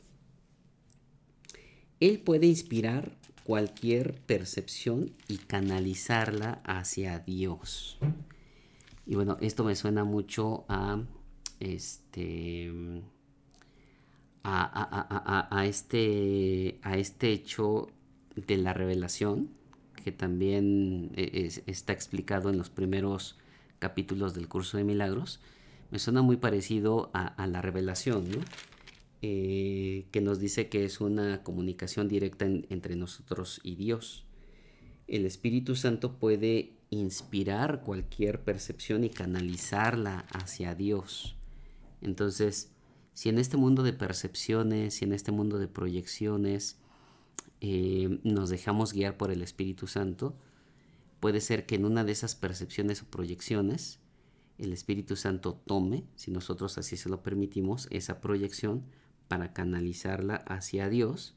[SPEAKER 1] Él puede inspirar cualquier percepción y canalizarla hacia Dios. Y bueno, esto me suena mucho a este a, este a este hecho de la revelación que también e, está explicado en los primeros capítulos del curso de milagros me suena muy parecido a, la revelación. Eh, que nos dice que es una comunicación directa entre nosotros y Dios. El Espíritu Santo puede inspirar cualquier percepción y canalizarla hacia Dios. Entonces, si en este mundo de percepciones, si en este mundo de proyecciones eh, nos dejamos guiar por el Espíritu Santo, puede ser que en una de esas percepciones o proyecciones el Espíritu Santo tome, si nosotros así se lo permitimos, esa proyección para canalizarla hacia Dios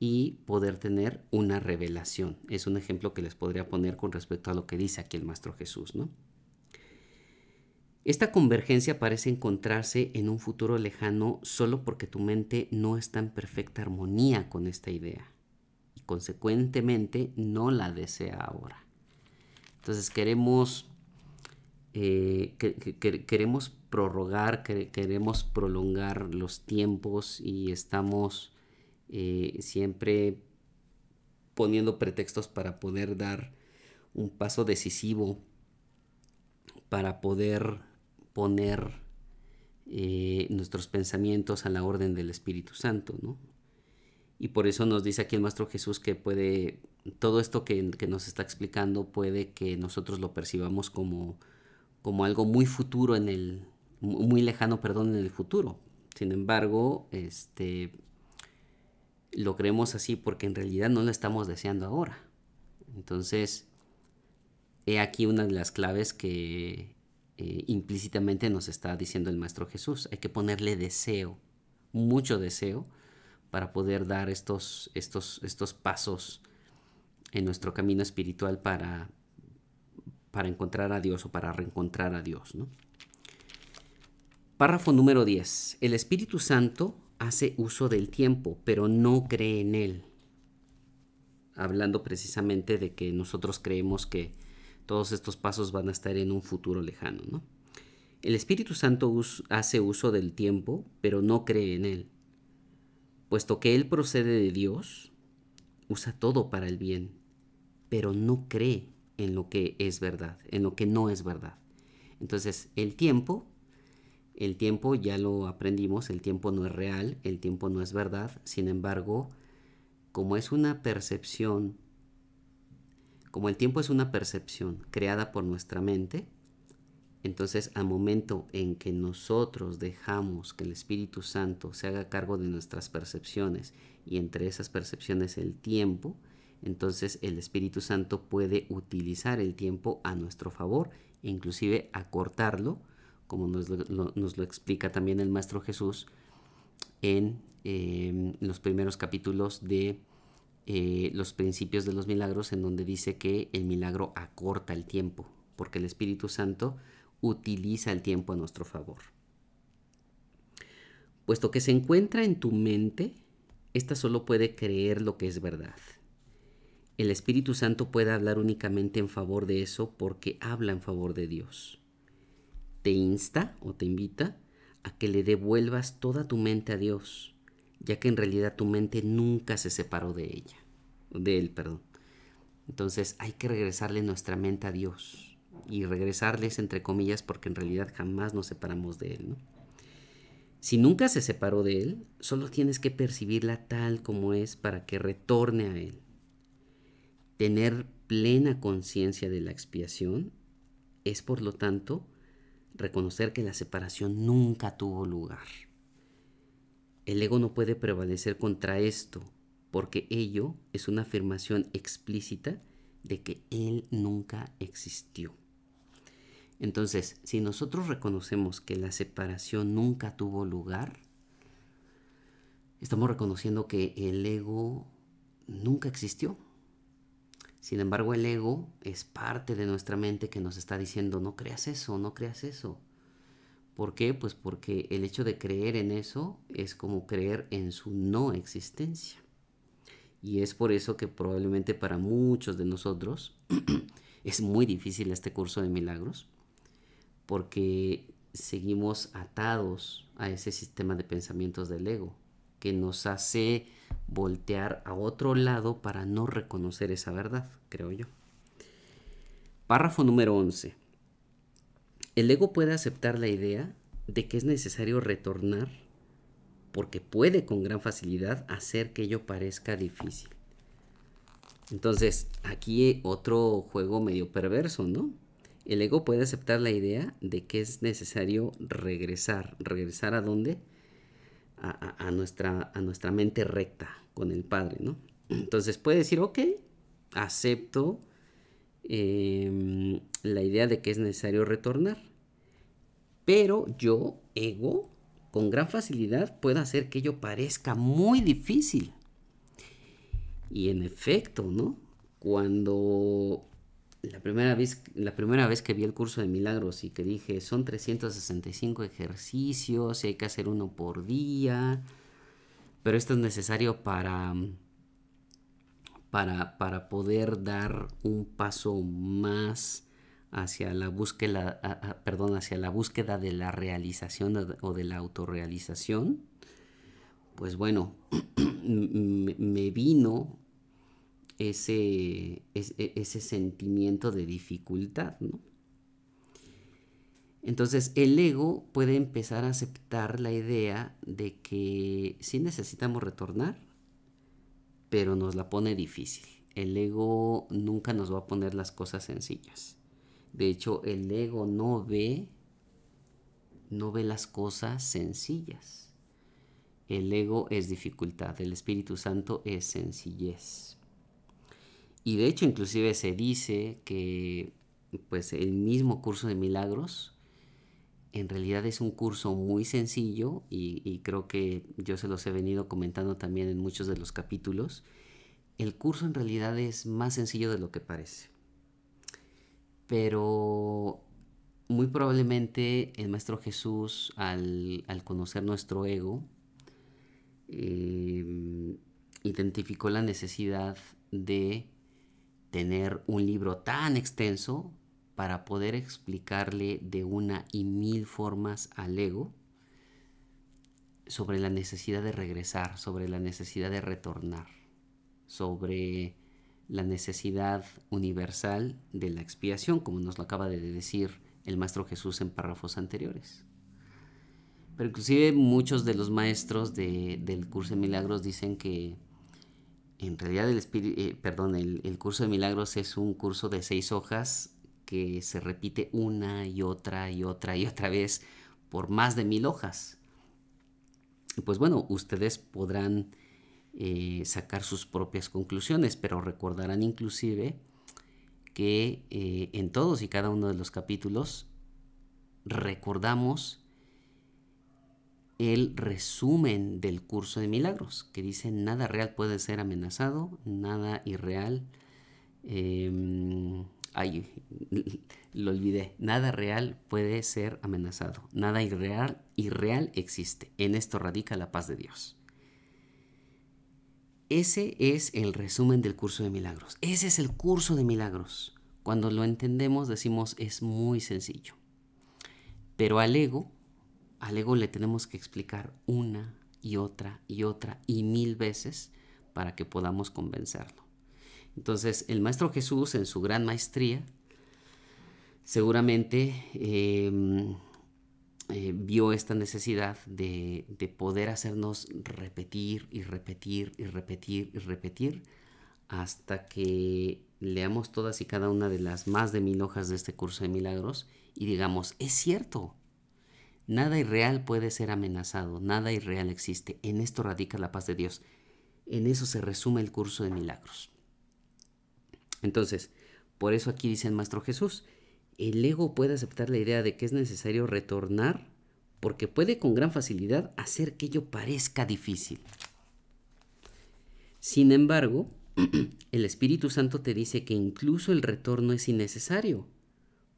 [SPEAKER 1] y poder tener una revelación. Es un ejemplo que les podría poner con respecto a lo que dice aquí el Maestro Jesús, ¿no? Esta convergencia parece encontrarse en un futuro lejano solo porque tu mente no está en perfecta armonía con esta idea y consecuentemente no la desea ahora. Entonces queremos eh, que, queremos prorrogar, que, queremos prolongar los tiempos y estamos eh, siempre poniendo pretextos para poder dar un paso decisivo, para poder poner eh, nuestros pensamientos a la orden del Espíritu Santo, ¿no? Y por eso nos dice aquí el Maestro Jesús que puede, todo esto que, que nos está explicando puede que nosotros lo percibamos como como algo muy futuro en el, muy lejano, perdón, en el futuro. Sin embargo, este, lo creemos así porque en realidad no lo estamos deseando ahora. Entonces, he aquí una de las claves que eh, implícitamente nos está diciendo el Maestro Jesús. Hay que ponerle deseo, mucho deseo, para poder dar estos, estos, estos pasos en nuestro camino espiritual para para encontrar a Dios o para reencontrar a Dios. ¿no? Párrafo número 10. El Espíritu Santo hace uso del tiempo, pero no cree en él. Hablando precisamente de que nosotros creemos que todos estos pasos van a estar en un futuro lejano, ¿no? El Espíritu Santo hace uso del tiempo, pero no cree en él. Puesto que él procede de Dios, usa todo para el bien, pero no cree en lo que es verdad, en lo que no es verdad. Entonces, el tiempo, el tiempo ya lo aprendimos, el tiempo no es real, el tiempo no es verdad, sin embargo, como es una percepción, como el tiempo es una percepción creada por nuestra mente, entonces, al momento en que nosotros dejamos que el Espíritu Santo se haga cargo de nuestras percepciones y entre esas percepciones el tiempo, entonces el Espíritu Santo puede utilizar el tiempo a nuestro favor e inclusive acortarlo, como nos lo, explica también el Maestro Jesús en em, los primeros capítulos de eh, los principios de los milagros, en donde dice que el milagro acorta el tiempo, porque el Espíritu Santo utiliza el tiempo a nuestro favor. Puesto que se encuentra en tu mente, ésta solo puede creer lo que es verdad. El Espíritu Santo puede hablar únicamente en favor de eso porque habla en favor de Dios. Te insta o te invita a que le devuelvas toda tu mente a Dios, ya que en realidad tu mente nunca se separó de ella, de él, perdón. Entonces hay que regresarle nuestra mente a Dios y regresarles entre comillas porque en realidad jamás nos separamos de Él. Si nunca se separó de Él, solo tienes que percibirla tal como es para que retorne a Él. Tener plena conciencia de la expiación es por lo tanto reconocer que la separación nunca tuvo lugar. El ego no puede prevalecer contra esto porque ello es una afirmación explícita de que Él nunca existió. Entonces, si nosotros reconocemos que la separación nunca tuvo lugar, estamos reconociendo que el ego nunca existió. Sin embargo, el ego es parte de nuestra mente que nos está diciendo, no creas eso, no creas eso. ¿Por qué? Pues porque el hecho de creer en eso es como creer en su no existencia. Y es por eso que probablemente para muchos de nosotros es muy difícil este curso de milagros, porque seguimos atados a ese sistema de pensamientos del ego que nos hace voltear a otro lado para no reconocer esa verdad, creo yo. Párrafo número 11. El ego puede aceptar la idea de que es necesario retornar porque puede con gran facilidad hacer que ello parezca difícil. Entonces, aquí otro juego medio perverso, ¿no? El ego puede aceptar la idea de que es necesario regresar. ¿Regresar a dónde? A, nuestra, a nuestra mente recta con el Padre, ¿no? Entonces puede decir, ok, acepto em, la idea de que es necesario retornar. Pero yo, ego, con gran facilidad puedo hacer que ello parezca muy difícil. Y en efecto, ¿no? Cuando la primera vez, la primera vez que vi el curso de milagros y que dije, son 365 ejercicios y hay que hacer uno por día, pero esto es necesario para, para, para poder dar un paso más hacia la búsqueda, perdón, hacia la búsqueda de la realización o de la autorrealización, pues bueno, me vino ese, e, ese, sentimiento de dificultad, ¿no? Entonces el ego puede empezar a aceptar la idea de que sí necesitamos retornar, pero nos la pone difícil. El ego nunca nos va a poner las cosas sencillas. De hecho, el ego no ve no ve las cosas sencillas. El ego es dificultad, el Espíritu Santo es sencillez. Y de hecho inclusive se dice que pues el mismo curso de milagros en realidad es un curso muy sencillo y, creo que yo se los he venido comentando también en muchos de los capítulos. El curso en realidad es más sencillo de lo que parece. Pero muy probablemente el Maestro Jesús, al, conocer nuestro ego, eh, identificó la necesidad de tener un libro tan extenso para poder explicarle de una y mil formas al ego sobre la necesidad de regresar, sobre la necesidad de retornar, sobre la necesidad universal de la expiación, como nos lo acaba de decir el Maestro Jesús en párrafos anteriores. Pero inclusive muchos de los maestros del curso de milagros dicen que en realidad el, eh, perdón, el, curso de milagros es un curso de seis hojas que se repite una y otra y otra y otra vez por más de mil hojas. Pues bueno, ustedes podrán eh, sacar sus propias conclusiones, pero recordarán inclusive que eh, en todos y cada uno de los capítulos recordamos el resumen del curso de milagros, que dice nada real puede ser amenazado, nada irreal. Em, ay, lo olvidé. Nada real puede ser amenazado. Nada irreal, irreal existe. En esto radica la paz de Dios. Ese es el resumen del curso de milagros. Ese es el curso de milagros. Cuando lo entendemos decimos es muy sencillo. Pero al ego al ego le tenemos que explicar una y otra y otra y mil veces para que podamos convencerlo. Entonces, el Maestro Jesús en su gran maestría seguramente em, eh, vio esta necesidad de, de, poder hacernos repetir y repetir y repetir y repetir hasta que leamos todas y cada una de las más de mil hojas de este curso de milagros y digamos, es cierto, Nada irreal puede ser amenazado, nada irreal existe. En esto radica la paz de Dios. En eso se resume el curso de milagros. Entonces, por eso aquí dice el Maestro Jesús, el ego puede aceptar la idea de que es necesario retornar porque puede con gran facilidad hacer que ello parezca difícil. Sin embargo, el Espíritu Santo te dice que incluso el retorno es innecesario,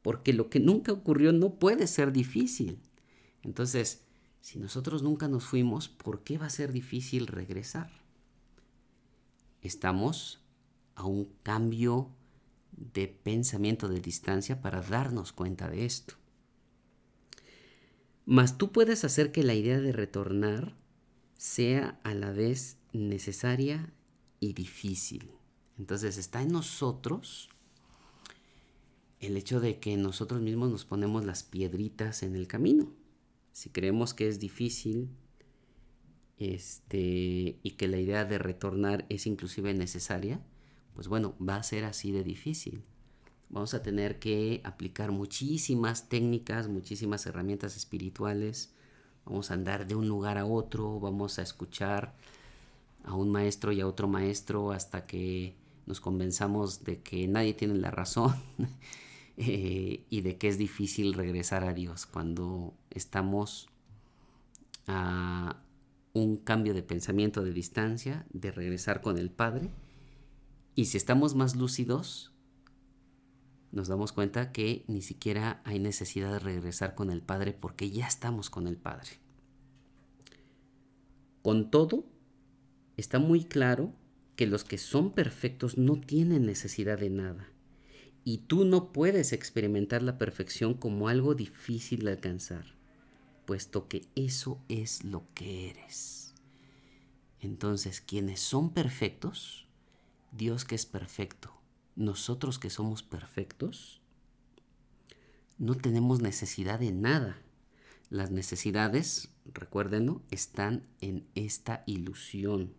[SPEAKER 1] porque lo que nunca ocurrió no puede ser difícil. Entonces, si nosotros nunca nos fuimos, ¿por qué va a ser difícil regresar? Estamos a un cambio de pensamiento de distancia para darnos cuenta de esto. Mas tú puedes hacer que la idea de retornar sea a la vez necesaria y difícil. Entonces está en nosotros el hecho de que nosotros mismos nos ponemos las piedritas en el camino si creemos que es difícil este, y que la idea de retornar es inclusive necesaria, pues bueno, va a ser así de difícil. Vamos a tener que aplicar muchísimas técnicas, muchísimas herramientas espirituales. Vamos a andar de un lugar a otro, vamos a escuchar a un maestro y a otro maestro hasta que nos convenzamos de que nadie tiene la razón Eh, y de que es difícil regresar a Dios cuando estamos a un cambio de pensamiento de distancia, de regresar con el Padre. Y si estamos más lúcidos, nos damos cuenta que ni siquiera hay necesidad de regresar con el Padre porque ya estamos con el Padre. Con todo, está muy claro que los que son perfectos no tienen necesidad de nada. Y tú no puedes experimentar la perfección como algo difícil de alcanzar, puesto que eso es lo que eres. Entonces, quienes son perfectos, Dios que es perfecto, nosotros que somos perfectos, no tenemos necesidad de nada. Las necesidades, recuérdenlo, están en esta ilusión.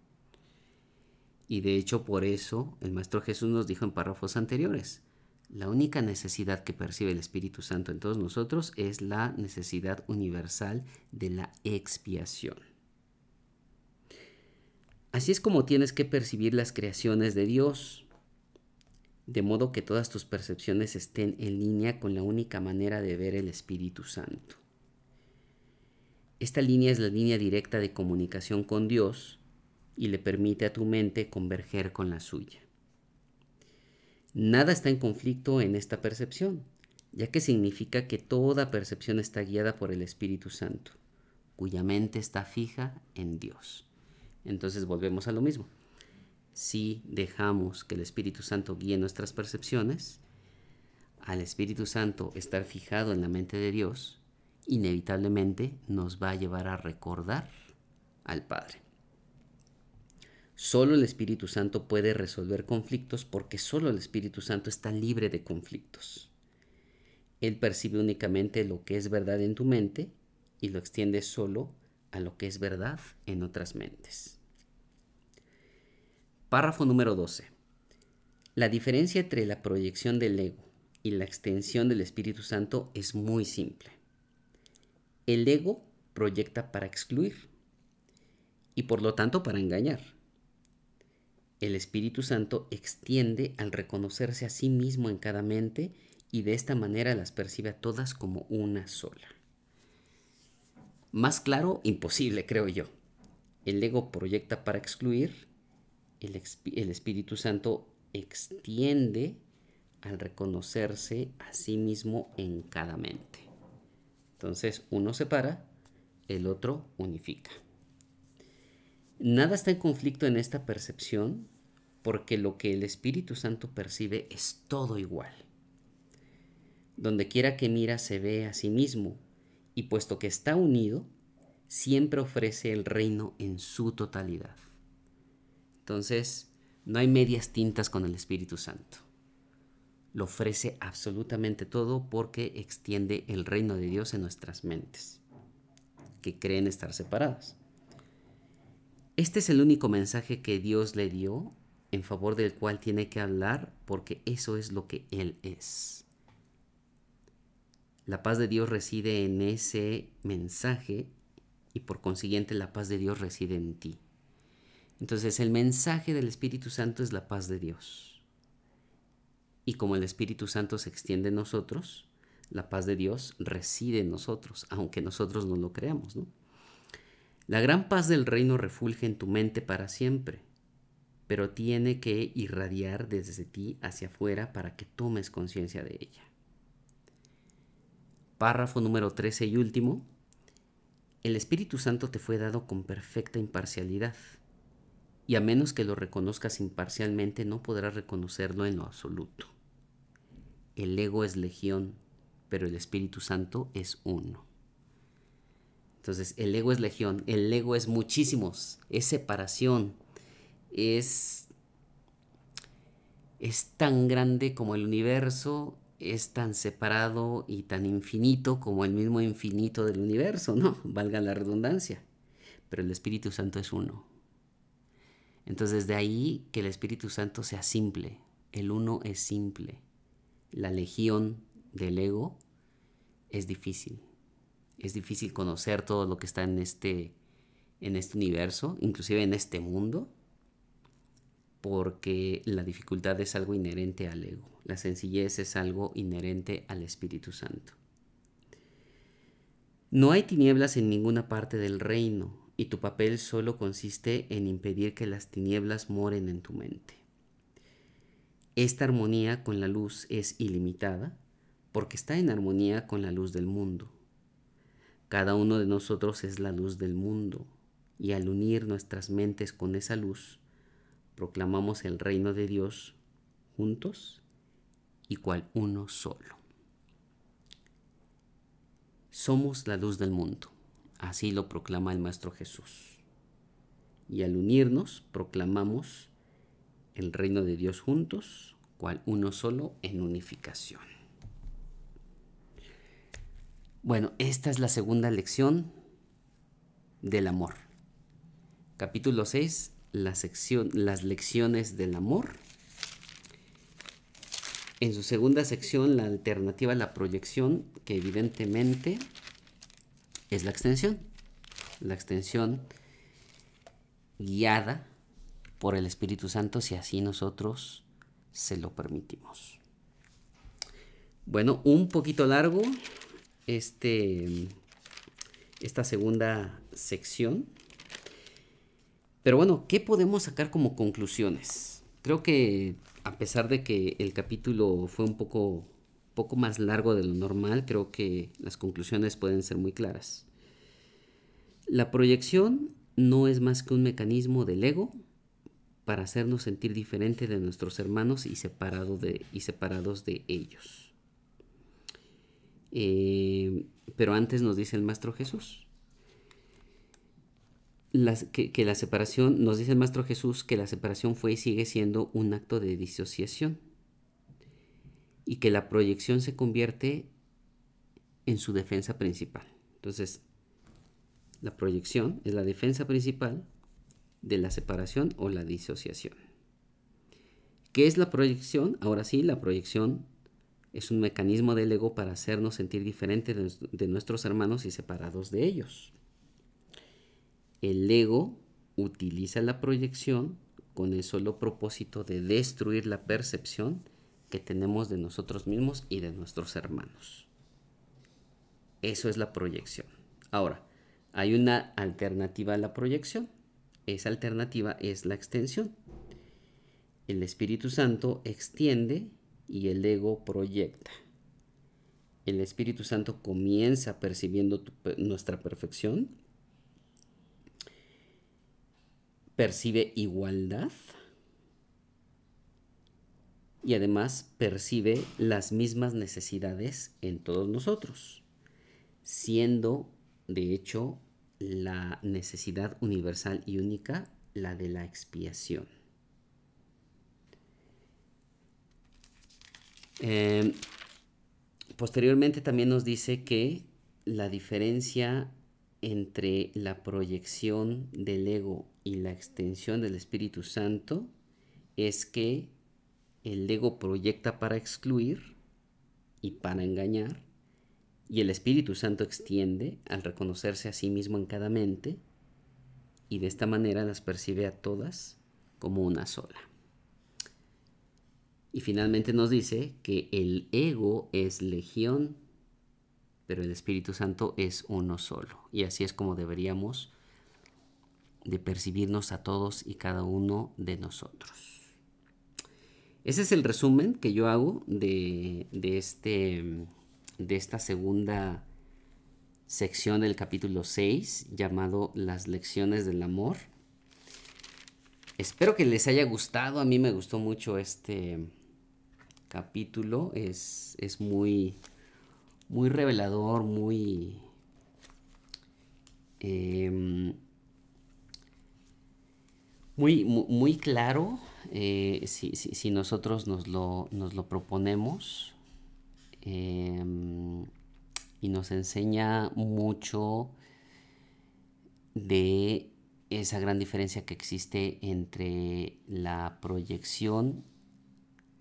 [SPEAKER 1] Y de hecho por eso el Maestro Jesús nos dijo en párrafos anteriores, la única necesidad que percibe el Espíritu Santo en todos nosotros es la necesidad universal de la expiación. Así es como tienes que percibir las creaciones de Dios, de modo que todas tus percepciones estén en línea con la única manera de ver el Espíritu Santo. Esta línea es la línea directa de comunicación con Dios y le permite a tu mente converger con la suya. Nada está en conflicto en esta percepción. ya que significa que toda percepción está guiada por el Espíritu Santo, cuya mente está fija en Dios. Entonces volvemos a lo mismo. Si dejamos que el Espíritu Santo guíe nuestras percepciones, al Espíritu Santo estar fijado en la mente de Dios, inevitablemente nos va a llevar a recordar al Padre. Solo el Espíritu Santo puede resolver conflictos porque solo el Espíritu Santo está libre de conflictos. Él percibe únicamente lo que es verdad en tu mente y lo extiende solo a lo que es verdad en otras mentes. Párrafo número 12. La diferencia entre la proyección del ego y la extensión del Espíritu Santo es muy simple. El ego proyecta para excluir y por lo tanto para engañar. El Espíritu Santo extiende al reconocerse a sí mismo en cada mente y de esta manera las percibe a todas como una sola. Más claro, imposible, creo yo. El ego proyecta para excluir, el, Espíritu Santo extiende al reconocerse a sí mismo en cada mente. Entonces uno separa, el otro unifica. Nada está en conflicto en esta percepción porque lo que el Espíritu Santo percibe es todo igual. Donde quiera que mira se ve a sí mismo y puesto que está unido, siempre ofrece el reino en su totalidad. Entonces, no hay medias tintas con el Espíritu Santo. Lo ofrece absolutamente todo porque extiende el reino de Dios en nuestras mentes, que creen estar separadas. Este es el único mensaje que Dios le dio en favor del cual tiene que hablar porque eso es lo que Él es. La paz de Dios reside en ese mensaje y por consiguiente la paz de Dios reside en ti. Entonces el mensaje del Espíritu Santo es la paz de Dios. Y como el Espíritu Santo se extiende en nosotros, la paz de Dios reside en nosotros, aunque nosotros no lo creamos. La gran paz del reino refulge en tu mente para siempre, pero tiene que irradiar desde ti hacia afuera para que tomes conciencia de ella. Párrafo número 13 y último. El Espíritu Santo te fue dado con perfecta imparcialidad, y a menos que lo reconozcas imparcialmente no podrás reconocerlo en lo absoluto. El ego es legión, pero el Espíritu Santo es uno. Entonces, el ego es legión, el ego es muchísimos, es separación, es, es tan grande como el universo es tan separado y tan infinito como el mismo infinito del universo, ¿no? Valga la redundancia. Pero el Espíritu Santo es uno. Entonces de ahí que el Espíritu Santo sea simple. El uno es simple. La legión del ego es difícil. Es difícil conocer todo lo que está en este, en este universo, inclusive en este mundo porque la dificultad es algo inherente al ego, la sencillez es algo inherente al Espíritu Santo. No hay tinieblas en ninguna parte del reino, y tu papel solo consiste en impedir que las tinieblas moren en tu mente. Esta armonía con la luz es ilimitada porque está en armonía con la luz del mundo. Cada uno de nosotros es la luz del mundo, y al unir nuestras mentes con esa luz, proclamamos el reino de Dios juntos y cual uno solo. Somos la luz del mundo, así lo proclama el Maestro Jesús. Y al unirnos proclamamos el reino de Dios juntos, cual uno solo en unificación. Bueno, esta es la segunda lección del amor. Capítulo 6, la sección, las lecciones del amor. En su segunda sección, la alternativa a la proyección, que evidentemente es la extensión. La extensión guiada por el Espíritu Santo si así nosotros se lo permitimos. Bueno, un poquito largo este, esta segunda sección pero bueno, ¿qué podemos sacar como conclusiones? Creo que a pesar de que el capítulo fue un poco poco más largo de lo normal, creo que las conclusiones pueden ser muy claras. La proyección no es más que un mecanismo del ego para hacernos sentir diferente de nuestros hermanos y, de, y separados de ellos. Eh, pero antes nos dice el Maestro Jesús que, la separación, nos dice el Maestro Jesús que la separación fue y sigue siendo un acto de disociación y que la proyección se convierte en su defensa principal. Entonces, la proyección es la defensa principal de la separación o la disociación. ¿Qué es la proyección? Ahora sí, la proyección es un mecanismo del ego para hacernos sentir diferente de, nuestros hermanos y separados de ellos. El ego utiliza la proyección con el solo propósito de destruir la percepción que tenemos de nosotros mismos y de nuestros hermanos. Eso es la proyección. Ahora, hay una alternativa a la proyección. Esa alternativa es la extensión. El Espíritu Santo extiende y el ego proyecta. El Espíritu Santo comienza percibiendo nuestra perfección, percibe igualdad y además percibe las mismas necesidades en todos nosotros, siendo de hecho la necesidad universal y única, la de la expiación. Em, posteriormente también nos dice que la diferencia entre la proyección del ego y la extensión del Espíritu Santo es que el ego proyecta para excluir y para engañar y el Espíritu Santo extiende al reconocerse a sí mismo en cada mente y de esta manera las percibe a todas como una sola. Y finalmente nos dice que el ego es legión, pero el Espíritu Santo es uno solo. Y así es como deberíamos de percibirnos a todos y cada uno de nosotros. Ese es el resumen que yo hago de, de este de esta segunda sección del capítulo 6 llamado Las lecciones del amor. Espero que les haya gustado, a mí me gustó mucho este capítulo, es, es muy, muy revelador, muy... Em, muy, muy, claro eh, si, si, nosotros nos lo, nos lo proponemos Em, y nos enseña mucho de esa gran diferencia que existe entre la proyección,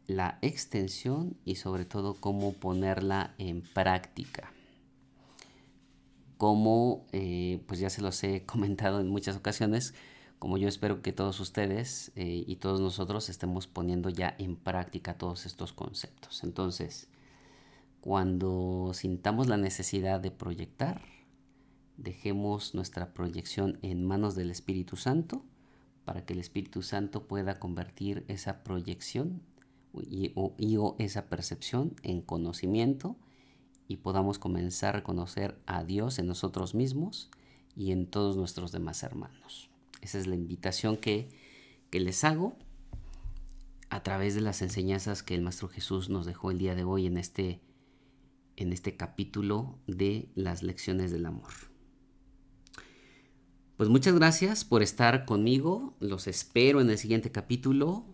[SPEAKER 1] la extensión y sobre todo cómo ponerla en práctica. Como, eh, pues ya se los he comentado en muchas ocasiones, como yo espero que todos ustedes eh, y todos nosotros estemos poniendo ya en práctica todos estos conceptos. Entonces, cuando sintamos la necesidad de proyectar, dejemos nuestra proyección en manos del Espíritu Santo para que el Espíritu Santo pueda convertir esa proyección y o, esa percepción en conocimiento y podamos comenzar a reconocer a Dios en nosotros mismos y en todos nuestros demás hermanos. Esa es la invitación que, que les hago a través de las enseñanzas que el Maestro Jesús nos dejó el día de hoy en este en este capítulo de las lecciones del amor. Pues muchas gracias por estar conmigo, los espero en el siguiente capítulo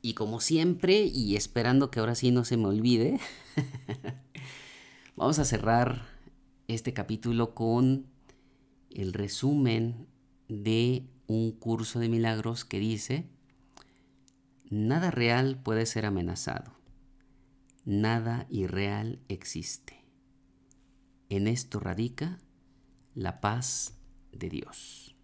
[SPEAKER 1] y como siempre y esperando que ahora sí no se me olvide, vamos a cerrar este capítulo con el resumen de un curso de milagros que dice, nada real puede ser amenazado nada irreal existe. En esto radica la paz de Dios.